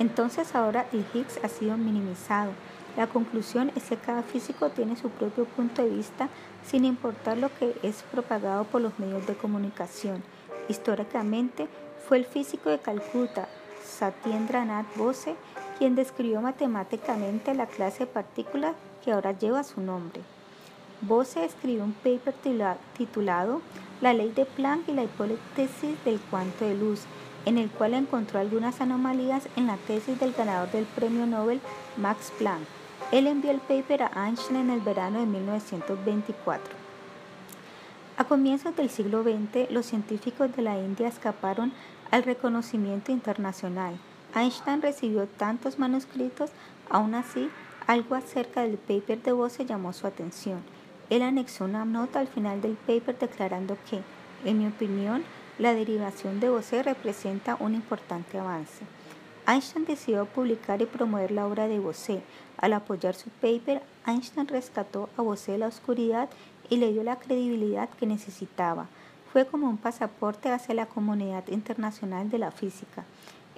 Entonces ahora el Higgs ha sido minimizado. La conclusión es que cada físico tiene su propio punto de vista sin importar lo que es propagado por los medios de comunicación. Históricamente, fue el físico de Calcuta, Satyendra Bose, quien describió matemáticamente la clase de partículas que ahora lleva su nombre. Bose escribió un paper titulado La ley de Planck y la hipótesis del cuanto de luz, en el cual encontró algunas anomalías en la tesis del ganador del premio Nobel Max Planck. Él envió el paper a Einstein en el verano de 1924. A comienzos del siglo XX, los científicos de la India escaparon al reconocimiento internacional. Einstein recibió tantos manuscritos, aún así, algo acerca del paper de Bose llamó su atención. Él anexó una nota al final del paper declarando que, en mi opinión, la derivación de Bose representa un importante avance. Einstein decidió publicar y promover la obra de Bose. Al apoyar su paper, Einstein rescató a Bose de la oscuridad y le dio la credibilidad que necesitaba fue como un pasaporte hacia la comunidad internacional de la física.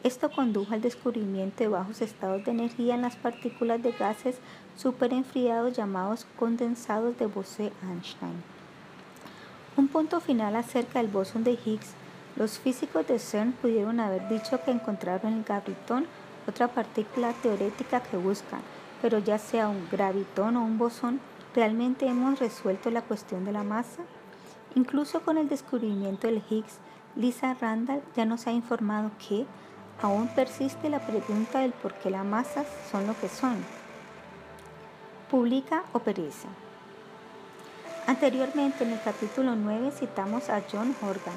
Esto condujo al descubrimiento de bajos estados de energía en las partículas de gases superenfriados llamados condensados de Bose-Einstein. Un punto final acerca del bosón de Higgs. Los físicos de CERN pudieron haber dicho que encontraron el gravitón, otra partícula teorética que buscan, pero ya sea un gravitón o un bosón, ¿realmente hemos resuelto la cuestión de la masa? Incluso con el descubrimiento del Higgs, Lisa Randall ya nos ha informado que aún persiste la pregunta del por qué las masas son lo que son. Publica o perece. Anteriormente en el capítulo 9 citamos a John Horgan.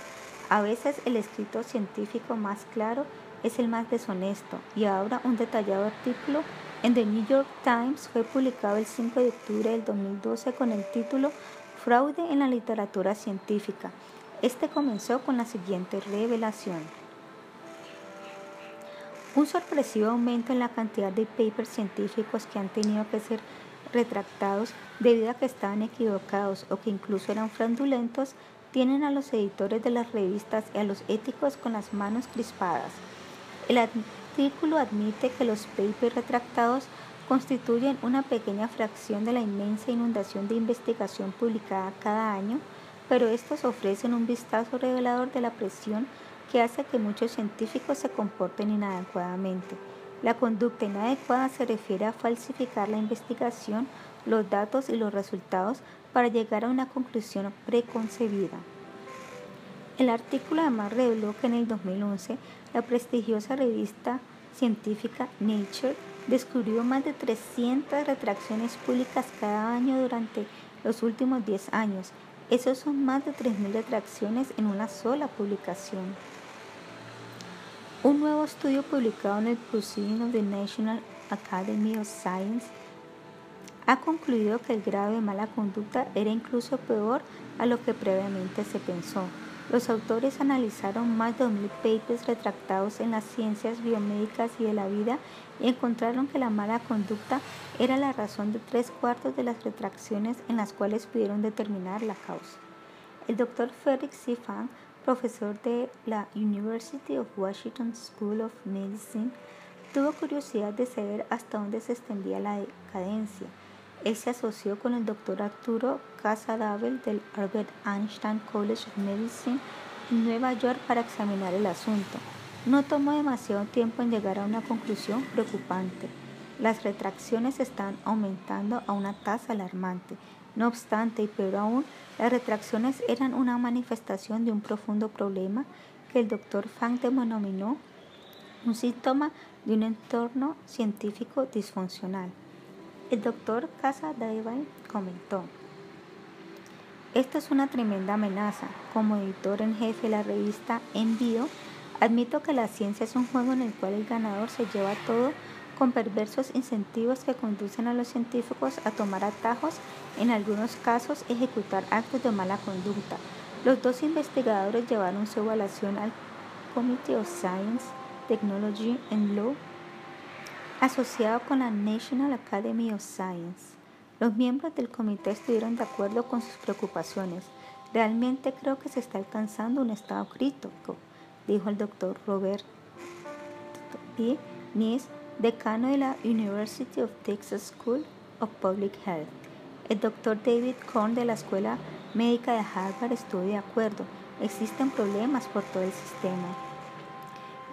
A veces el escrito científico más claro es el más deshonesto y ahora un detallado artículo en The New York Times fue publicado el 5 de octubre del 2012 con el título Fraude en la literatura científica. Este comenzó con la siguiente revelación. Un sorpresivo aumento en la cantidad de papers científicos que han tenido que ser retractados debido a que estaban equivocados o que incluso eran fraudulentos tienen a los editores de las revistas y a los éticos con las manos crispadas. El artículo admite que los papers retractados constituyen una pequeña fracción de la inmensa inundación de investigación publicada cada año, pero estos ofrecen un vistazo revelador de la presión que hace que muchos científicos se comporten inadecuadamente. La conducta inadecuada se refiere a falsificar la investigación, los datos y los resultados para llegar a una conclusión preconcebida. El artículo además reveló que en el 2011 la prestigiosa revista científica Nature descubrió más de 300 retracciones públicas cada año durante los últimos 10 años. Esos son más de 3.000 retracciones en una sola publicación. Un nuevo estudio publicado en el Proceeding of the National Academy of Science ha concluido que el grado de mala conducta era incluso peor a lo que previamente se pensó. Los autores analizaron más de 2.000 papers retractados en las ciencias biomédicas y de la vida y encontraron que la mala conducta era la razón de tres cuartos de las retracciones en las cuales pudieron determinar la causa. El doctor Frederick C. Profesor de la University of Washington School of Medicine, tuvo curiosidad de saber hasta dónde se extendía la decadencia. Él se asoció con el doctor Arturo Casadabel del Albert Einstein College of Medicine en Nueva York para examinar el asunto. No tomó demasiado tiempo en llegar a una conclusión preocupante. Las retracciones están aumentando a una tasa alarmante. No obstante, y peor aún, las retracciones eran una manifestación de un profundo problema que el doctor Fang denominó un síntoma de un entorno científico disfuncional. El doctor Casa Devine comentó, esta es una tremenda amenaza. Como editor en jefe de la revista Envío, admito que la ciencia es un juego en el cual el ganador se lleva todo con perversos incentivos que conducen a los científicos a tomar atajos, en algunos casos ejecutar actos de mala conducta. Los dos investigadores llevaron su evaluación al Committee of Science, Technology and Law, asociado con la National Academy of Science. Los miembros del comité estuvieron de acuerdo con sus preocupaciones. Realmente creo que se está alcanzando un estado crítico, dijo el doctor Robert P. Nies, de la University of Texas School of Public Health. El doctor David Korn de la Escuela Médica de Harvard estuvo de acuerdo. Existen problemas por todo el sistema.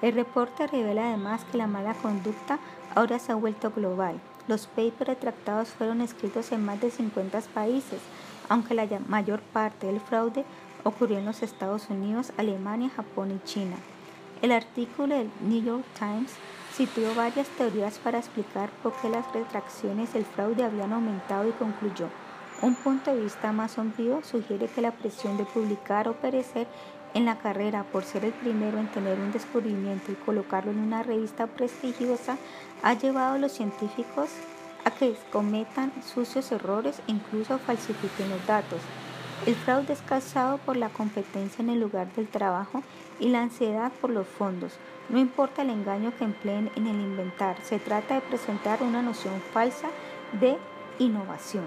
El reporte revela además que la mala conducta ahora se ha vuelto global. Los papers retractados fueron escritos en más de 50 países, aunque la mayor parte del fraude ocurrió en los Estados Unidos, Alemania, Japón y China. El artículo del New York Times Citó varias teorías para explicar por qué las retracciones del fraude habían aumentado y concluyó. Un punto de vista más sombrío sugiere que la presión de publicar o perecer en la carrera por ser el primero en tener un descubrimiento y colocarlo en una revista prestigiosa ha llevado a los científicos a que cometan sucios errores e incluso falsifiquen los datos. El fraude es causado por la competencia en el lugar del trabajo y la ansiedad por los fondos. No importa el engaño que empleen en el inventar, se trata de presentar una noción falsa de innovación.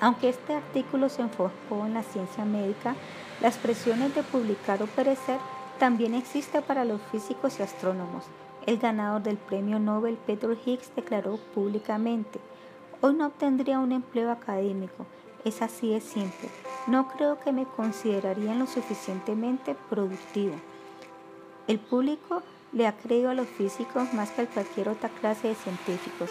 Aunque este artículo se enfocó en la ciencia médica, las presiones de publicar o perecer también existen para los físicos y astrónomos. El ganador del premio Nobel, Peter Higgs, declaró públicamente, hoy no obtendría un empleo académico, es así de simple. No creo que me considerarían lo suficientemente productivo. El público le ha creído a los físicos más que a cualquier otra clase de científicos,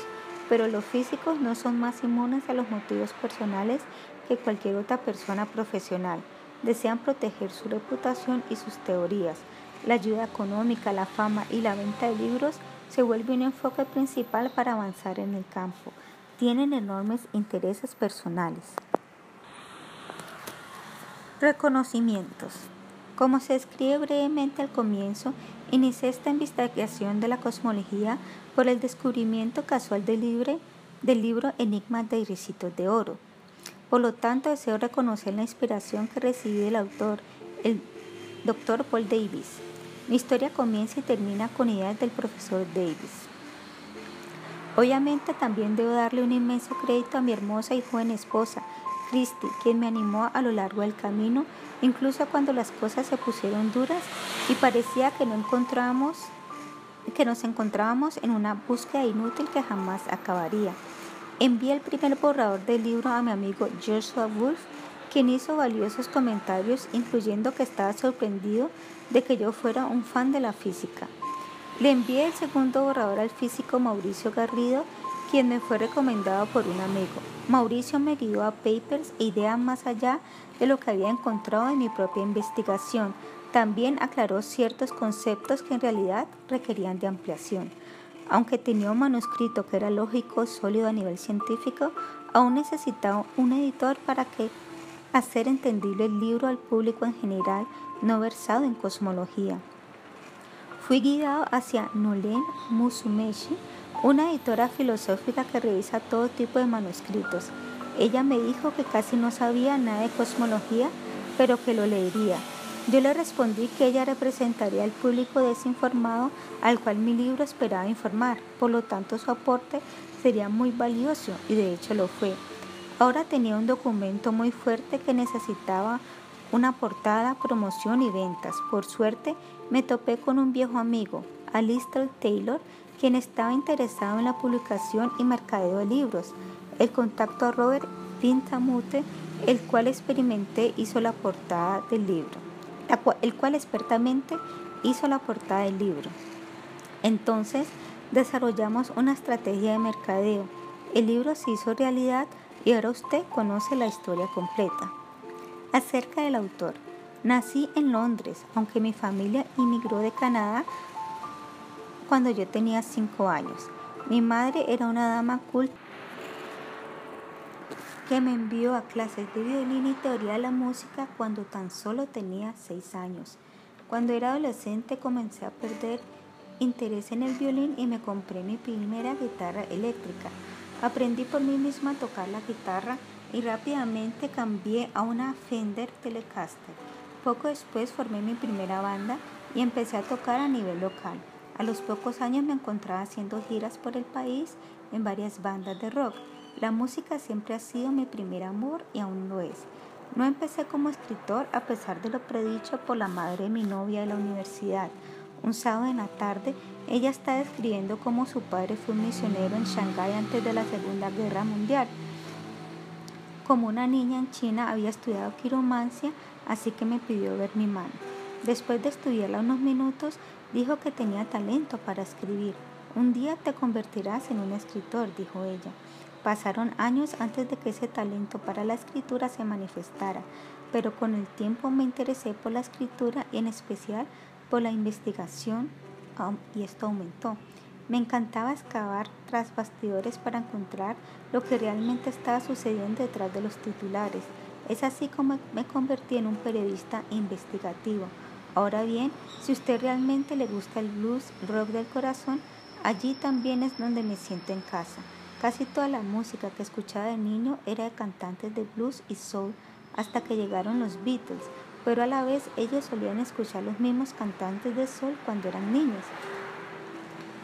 pero los físicos no son más inmunes a los motivos personales que cualquier otra persona profesional. Desean proteger su reputación y sus teorías. La ayuda económica, la fama y la venta de libros se vuelve un enfoque principal para avanzar en el campo. Tienen enormes intereses personales. Reconocimientos. Como se escribe brevemente al comienzo, inicié esta investigación de la cosmología por el descubrimiento casual del libro, del libro Enigma de Iricitos de Oro. Por lo tanto, deseo reconocer la inspiración que recibí del autor, el Dr. Paul Davis. Mi historia comienza y termina con ideas del profesor Davis. Obviamente también debo darle un inmenso crédito a mi hermosa y joven esposa, Christy, quien me animó a lo largo del camino, incluso cuando las cosas se pusieron duras y parecía que no encontrábamos que nos encontrábamos en una búsqueda inútil que jamás acabaría. Envié el primer borrador del libro a mi amigo Joshua Wolf, quien hizo valiosos comentarios, incluyendo que estaba sorprendido de que yo fuera un fan de la física. Le envié el segundo borrador al físico Mauricio Garrido, quien me fue recomendado por un amigo. Mauricio me guió a papers e ideas más allá de lo que había encontrado en mi propia investigación. También aclaró ciertos conceptos que en realidad requerían de ampliación. Aunque tenía un manuscrito que era lógico, sólido a nivel científico, aún necesitaba un editor para que hacer entendible el libro al público en general no versado en cosmología. Fui guiado hacia Nolen Musumeshi, una editora filosófica que revisa todo tipo de manuscritos. Ella me dijo que casi no sabía nada de cosmología, pero que lo leería. Yo le respondí que ella representaría al público desinformado al cual mi libro esperaba informar, por lo tanto su aporte sería muy valioso y de hecho lo fue. Ahora tenía un documento muy fuerte que necesitaba una portada, promoción y ventas. Por suerte me topé con un viejo amigo, Alistair Taylor, quien estaba interesado en la publicación y mercadeo de libros. El contacto a Robert Pintamute, el cual experimenté hizo la portada del libro, el cual expertamente hizo la portada del libro. Entonces desarrollamos una estrategia de mercadeo. El libro se hizo realidad y ahora usted conoce la historia completa. Acerca del autor. Nací en Londres, aunque mi familia inmigró de Canadá cuando yo tenía 5 años. Mi madre era una dama culta que me envió a clases de violín y teoría de la música cuando tan solo tenía 6 años. Cuando era adolescente comencé a perder interés en el violín y me compré mi primera guitarra eléctrica. Aprendí por mí misma a tocar la guitarra y rápidamente cambié a una Fender Telecaster. Poco después formé mi primera banda y empecé a tocar a nivel local. A los pocos años me encontraba haciendo giras por el país en varias bandas de rock. La música siempre ha sido mi primer amor y aún lo es. No empecé como escritor a pesar de lo predicho por la madre de mi novia de la universidad. Un sábado en la tarde, ella está describiendo cómo su padre fue un misionero en Shanghái antes de la Segunda Guerra Mundial. Como una niña en China había estudiado quiromancia, así que me pidió ver mi mano. Después de estudiarla unos minutos, dijo que tenía talento para escribir. Un día te convertirás en un escritor, dijo ella. Pasaron años antes de que ese talento para la escritura se manifestara, pero con el tiempo me interesé por la escritura y en especial por la investigación y esto aumentó. Me encantaba excavar tras bastidores para encontrar lo que realmente estaba sucediendo detrás de los titulares. Es así como me convertí en un periodista investigativo. Ahora bien, si usted realmente le gusta el blues rock del corazón, allí también es donde me siento en casa. Casi toda la música que escuchaba de niño era de cantantes de blues y soul hasta que llegaron los Beatles, pero a la vez ellos solían escuchar los mismos cantantes de sol cuando eran niños.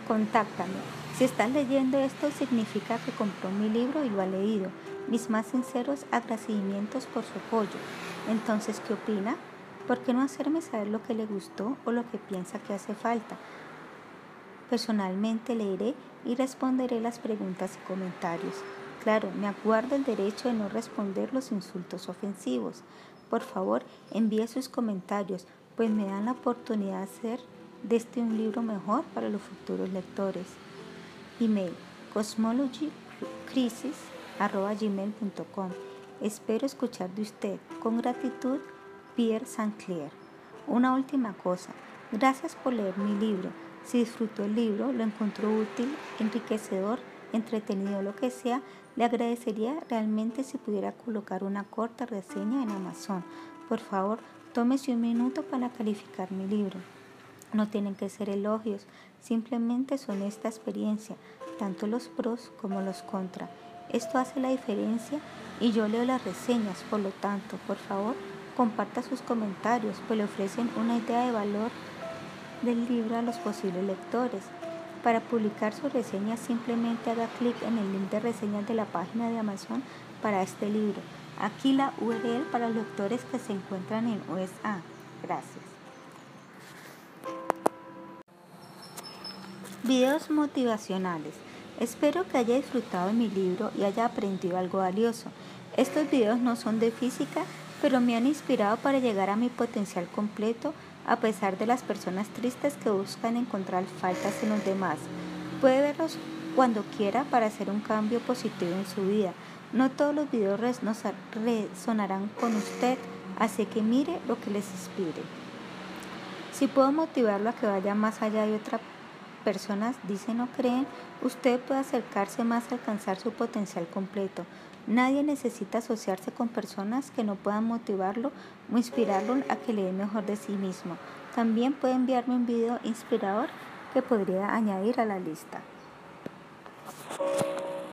Contáctame. Si estás leyendo esto significa que compró mi libro y lo ha leído. Mis más sinceros agradecimientos por su apoyo. Entonces, ¿qué opina? ¿Por qué no hacerme saber lo que le gustó o lo que piensa que hace falta? Personalmente leeré y responderé las preguntas y comentarios. Claro, me aguardo el derecho de no responder los insultos ofensivos. Por favor, envíe sus comentarios, pues me dan la oportunidad de hacer de este un libro mejor para los futuros lectores. Email cosmologycrisis.gmail.com Espero escuchar de usted. Con gratitud, Pierre Saint-Clair. Una última cosa. Gracias por leer mi libro. Si disfrutó el libro, lo encontró útil, enriquecedor, entretenido, lo que sea, le agradecería realmente si pudiera colocar una corta reseña en Amazon. Por favor, tómese un minuto para calificar mi libro. No tienen que ser elogios, simplemente son esta experiencia, tanto los pros como los contra. Esto hace la diferencia y yo leo las reseñas, por lo tanto, por favor, comparta sus comentarios, pues le ofrecen una idea de valor del libro a los posibles lectores. Para publicar su reseña simplemente haga clic en el link de reseñas de la página de Amazon para este libro. Aquí la URL para los lectores que se encuentran en USA. Gracias. Videos motivacionales. Espero que haya disfrutado de mi libro y haya aprendido algo valioso. Estos videos no son de física, pero me han inspirado para llegar a mi potencial completo a pesar de las personas tristes que buscan encontrar faltas en los demás. Puede verlos cuando quiera para hacer un cambio positivo en su vida. No todos los videos resonarán con usted, así que mire lo que les inspire. Si puedo motivarlo a que vaya más allá de otra personas dicen o creen, usted puede acercarse más a alcanzar su potencial completo. Nadie necesita asociarse con personas que no puedan motivarlo o inspirarlo a que le dé mejor de sí mismo. También puede enviarme un video inspirador que podría añadir a la lista.